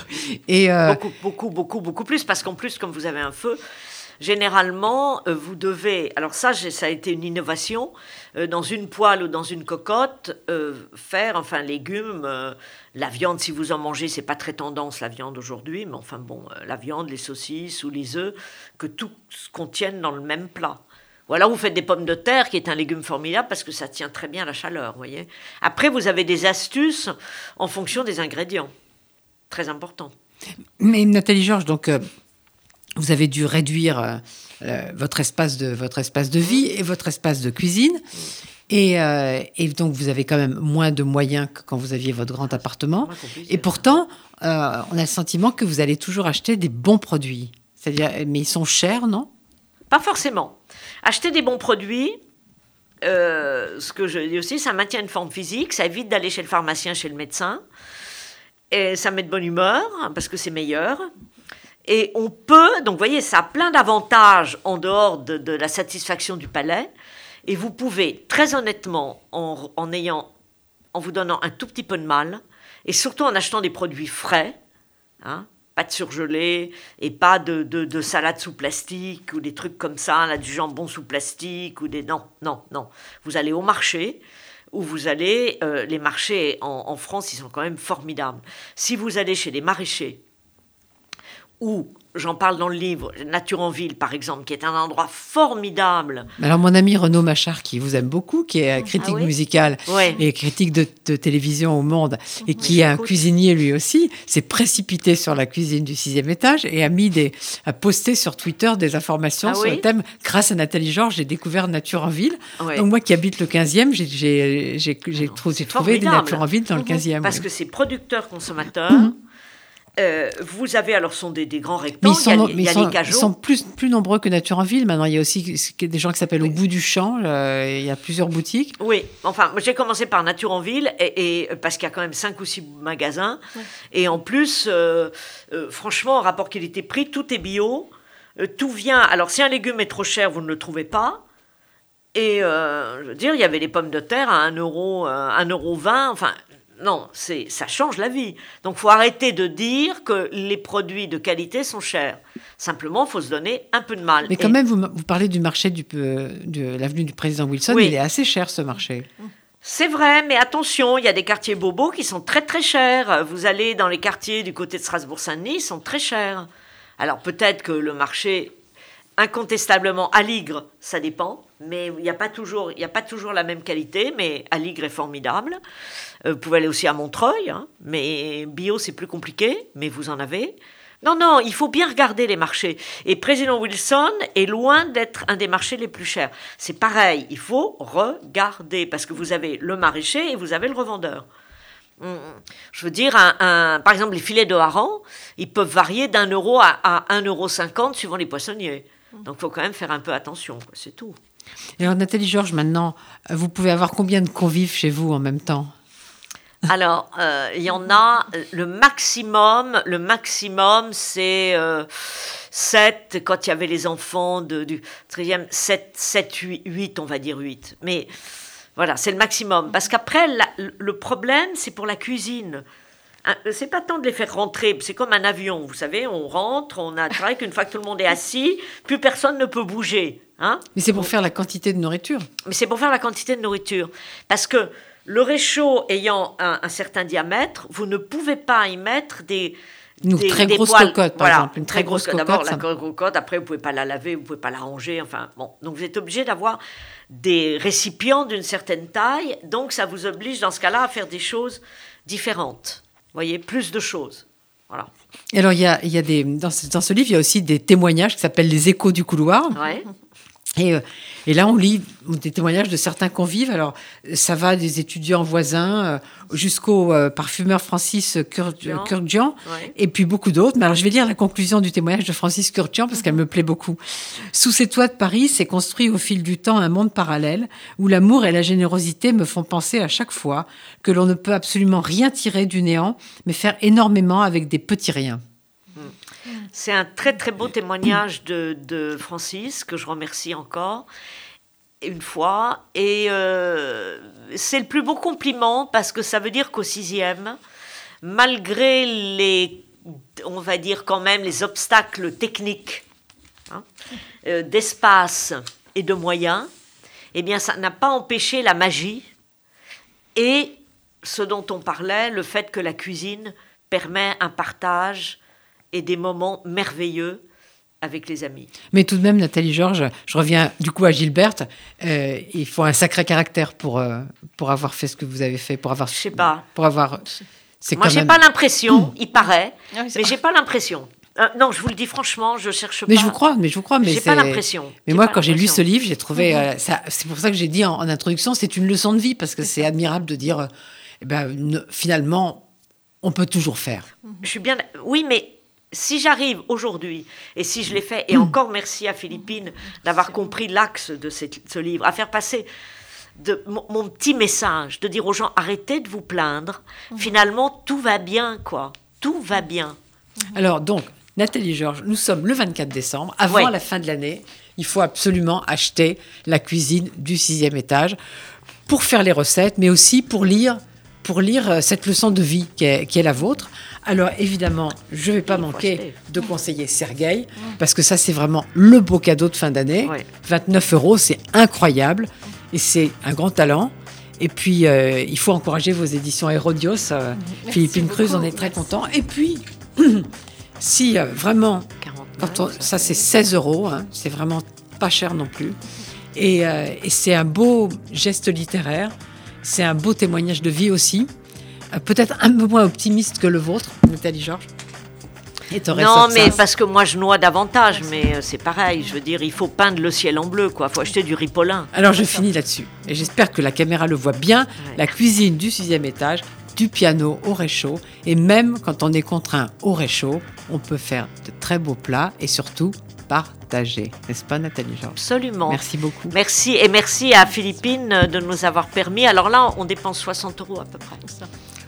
Et euh, Beaucoup, beaucoup, beaucoup, beaucoup plus, parce qu'en plus, comme vous avez un feu, généralement, euh, vous devez, alors ça, ça a été une innovation, euh, dans une poêle ou dans une cocotte, euh, faire, enfin, légumes, euh, la viande, si vous en mangez, c'est pas très tendance la viande aujourd'hui, mais enfin bon, la viande, les saucisses ou les œufs, que tout contienne dans le même plat. Ou alors vous faites des pommes de terre, qui est un légume formidable parce que ça tient très bien à la chaleur, voyez. Après, vous avez des astuces en fonction des ingrédients. Très important. Mais Nathalie Georges, donc euh, vous avez dû réduire euh, euh, votre espace de votre espace de vie et votre espace de cuisine. Et, euh, et donc vous avez quand même moins de moyens que quand vous aviez votre grand appartement. Et dire. pourtant, euh, on a le sentiment que vous allez toujours acheter des bons produits. C'est-à-dire, mais ils sont chers, non? Pas forcément. Acheter des bons produits, euh, ce que je dis aussi, ça maintient une forme physique, ça évite d'aller chez le pharmacien, chez le médecin, et ça met de bonne humeur, hein, parce que c'est meilleur. Et on peut, donc vous voyez, ça a plein d'avantages en dehors de, la satisfaction du palais, et vous pouvez, très honnêtement, en, en ayant, en vous donnant un tout petit peu de mal, et surtout en achetant des produits frais, hein, pas de surgelé et pas de, de, de salade sous plastique ou des trucs comme ça, là, du jambon sous plastique ou des... Non, non, non. Vous allez au marché où vous allez... euh, les marchés en, en France, ils sont quand même formidables. Si vous allez chez les maraîchers ou, j'en parle dans le livre, Nature en ville, par exemple, qui est un endroit formidable. Alors mon ami Renaud Machard, qui vous aime beaucoup, qui est euh, critique Ah oui musicale Ouais. et critique de, de télévision au Monde, et qui est un cuisinier lui aussi, s'est précipité sur la cuisine du sixième étage et a mis des, a posté sur Twitter des informations Ah sur oui le thème. Grâce à Nathalie Georges, j'ai découvert Nature en ville. Ouais. Donc moi qui habite le 15e, j'ai, j'ai, trouvé des. Natures en ville dans le 15e. Parce oui. que c'est producteur-consommateur. Euh, vous avez alors sont des, des grands Mais rectangles, ils sont, il y a, mais il y sont- les cajots. ils sont plus, plus nombreux que Nature en Ville. Maintenant, il y a aussi des gens qui s'appellent Au bout du champ. il y a plusieurs boutiques. Oui, enfin, moi, j'ai commencé par Nature en ville, et, et- parce qu'il y a quand même cinq ou six magasins. Et en plus, euh, euh, franchement, en rapport qualité-prix, tout est bio. Euh, tout vient. Alors, si un légume est trop cher, vous ne le trouvez pas. Et euh, je veux dire, il y avait les pommes de terre à 1 euro, euh, 1 euro 20. Enfin, non, c'est, ça change la vie. Donc, faut arrêter de dire que les produits de qualité sont chers. Simplement, faut se donner un peu de mal. Mais quand Et- même, vous, vous parlez du marché du, euh, de l'avenue du président Wilson. Oui. Il est assez cher, ce marché. C'est vrai, mais attention, il y a des quartiers bobos qui sont très très chers. Vous allez dans les quartiers du côté de Strasbourg-Saint-Denis, ils sont très chers. Alors peut-être que le marché, incontestablement, à Ligre, ça dépend, mais il n'y a, pas toujours- y a pas toujours la même qualité, mais à Ligre est formidable. Euh, vous pouvez aller aussi à Montreuil, hein, mais bio c'est plus compliqué, mais vous en avez. Non, non, il faut bien regarder les marchés. Et Président Wilson est loin d'être un des marchés les plus chers. C'est pareil, il faut regarder, parce que vous avez le maraîcher et vous avez le revendeur. Hum, Je veux dire, un, un- par exemple, les filets de hareng, ils peuvent varier d'un euro à, à 1,50 euro suivant les poissonniers. Donc il faut quand même faire un peu attention, c'est tout. Alors, Nathalie Georges, maintenant, euh, vous pouvez avoir combien de convives chez vous en même temps? Alors, euh, il y en a, euh, le maximum, le maximum, c'est 7, quand il y avait les enfants du 13e, 7, 7 8, 8, on va dire 8. Mais voilà, c'est le maximum. Parce qu'après, le problème, c'est pour la cuisine. C'est pas tant de les faire rentrer, c'est comme un avion, vous savez, on rentre, on a qu'une fois que tout le monde est assis, plus personne ne peut bouger. Hein Mais c'est pour faire la quantité de nourriture. mais c'est pour faire la quantité de nourriture. Parce que le réchaud ayant un, un certain diamètre, vous ne pouvez pas y mettre des. Une des- très des grosse cocotte, par Voilà, exemple. Une très grosse D'abord, cocotte, la ça- grosse cocotte, après, vous pouvez pas la laver, vous pouvez pas la ranger. Enfin, bon. Donc, vous êtes obligé d'avoir des récipients d'une certaine taille. Donc, ça vous oblige, dans ce cas-là, à faire des choses différentes. Vous voyez, plus de choses. Voilà. Et alors, il y a, y a des, dans, ce, dans ce livre, il y a aussi des témoignages qui s'appellent Les échos du couloir. Ouais. Et, euh, et là, on lit des témoignages de certains convives. Alors, ça va des étudiants voisins euh, jusqu'au euh, parfumeur Francis Kur- Kurkdjian. Kurkdjian, Ouais. et puis beaucoup d'autres. Mais alors, je vais lire la conclusion du témoignage de Francis Kurkdjian parce qu'elle me plaît beaucoup. Sous ces toits de Paris s'est construit au fil du temps un monde parallèle où l'amour et la générosité me font penser à chaque fois que l'on ne peut absolument rien tirer du néant, mais faire énormément avec des petits riens. C'est un très très beau témoignage de, Francis que je remercie encore une fois. Et euh, c'est le plus beau compliment parce que ça veut dire qu'au sixième, malgré les, on va dire quand même les obstacles techniques hein, euh, d'espace et de moyens, eh bien ça n'a pas empêché la magie et ce dont on parlait, le fait que la cuisine permet un partage et des moments merveilleux avec les amis. Mais tout de même, Nathalie Georges, je reviens du coup à Gilberte. euh, il faut un sacré caractère pour, euh, pour avoir fait ce que vous avez fait, pour avoir. Je sais pas. Pour avoir. C'est Moi, j'ai même- pas l'impression, il paraît, Ah oui, c'est mais j'ai pas l'impression. Euh, non, je vous le dis franchement, je cherche Mais pas. je vous crois, mais je vous crois. Mais J'ai pas l'impression. Mais moi, quand j'ai lu ce livre, j'ai trouvé. euh, ça- c'est pour ça que j'ai dit en, en introduction, c'est une leçon de vie parce que c'est admirable de dire, euh, eh ben, ne- finalement, on peut toujours faire. Je suis bien. Oui, mais si j'arrive aujourd'hui, et si je l'ai fait, et encore merci à Philippine d'avoir compris l'axe de cette- ce livre, à faire passer de, mon, mon petit message, de dire aux gens arrêtez de vous plaindre, finalement tout va bien, quoi. Tout va bien. Alors donc, Nathalie Georges, nous sommes le 24 décembre, avant la fin de l'année. Il faut absolument acheter la cuisine du sixième étage pour faire les recettes, mais aussi pour lire, pour lire euh, cette leçon de vie qui est, qui est la vôtre. Alors évidemment, je ne vais pas Il manquer de conseiller Sergueï, parce que ça c'est vraiment le beau cadeau de fin d'année. Ouais. 29 euros, c'est incroyable, et c'est un grand talent. Et puis, euh, il faut encourager vos éditions Hérodios. Euh, Merci Philippine Creuse, on est très content. Et puis, si euh, vraiment, 49, quand on- ça c'est 16 euros, hein, c'est vraiment pas cher non plus. Et, et c'est un beau geste littéraire, c'est un beau témoignage de vie aussi. Euh, Peut-être un peu moins optimiste que le vôtre, Nathalie Georges. Non, mais parce que moi je noie davantage, mais euh, c'est pareil. Je veux dire, il faut peindre le ciel en bleu, quoi. faut acheter du ripolin. Alors je finis là-dessus. Et j'espère que la caméra le voit bien. Ouais. La cuisine du sixième étage, du piano au réchaud. Et même quand on est contraint au réchaud, on peut faire de très beaux plats et surtout partager. N'est-ce pas, Nathalie Georges Absolument. Merci beaucoup. Merci et merci à Philippine de nous avoir permis. Alors là, on dépense 60 euros à peu près.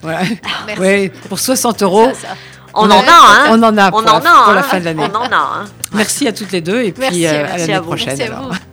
Voilà. Merci. Ouais, pour 60 euros, Ça, ça. On, en a, hein on en a pour, On la, en a, pour la hein. fin de l'année. On en a, hein merci à toutes les deux et puis Merci, euh, à l'année prochaine. Merci à alors. vous.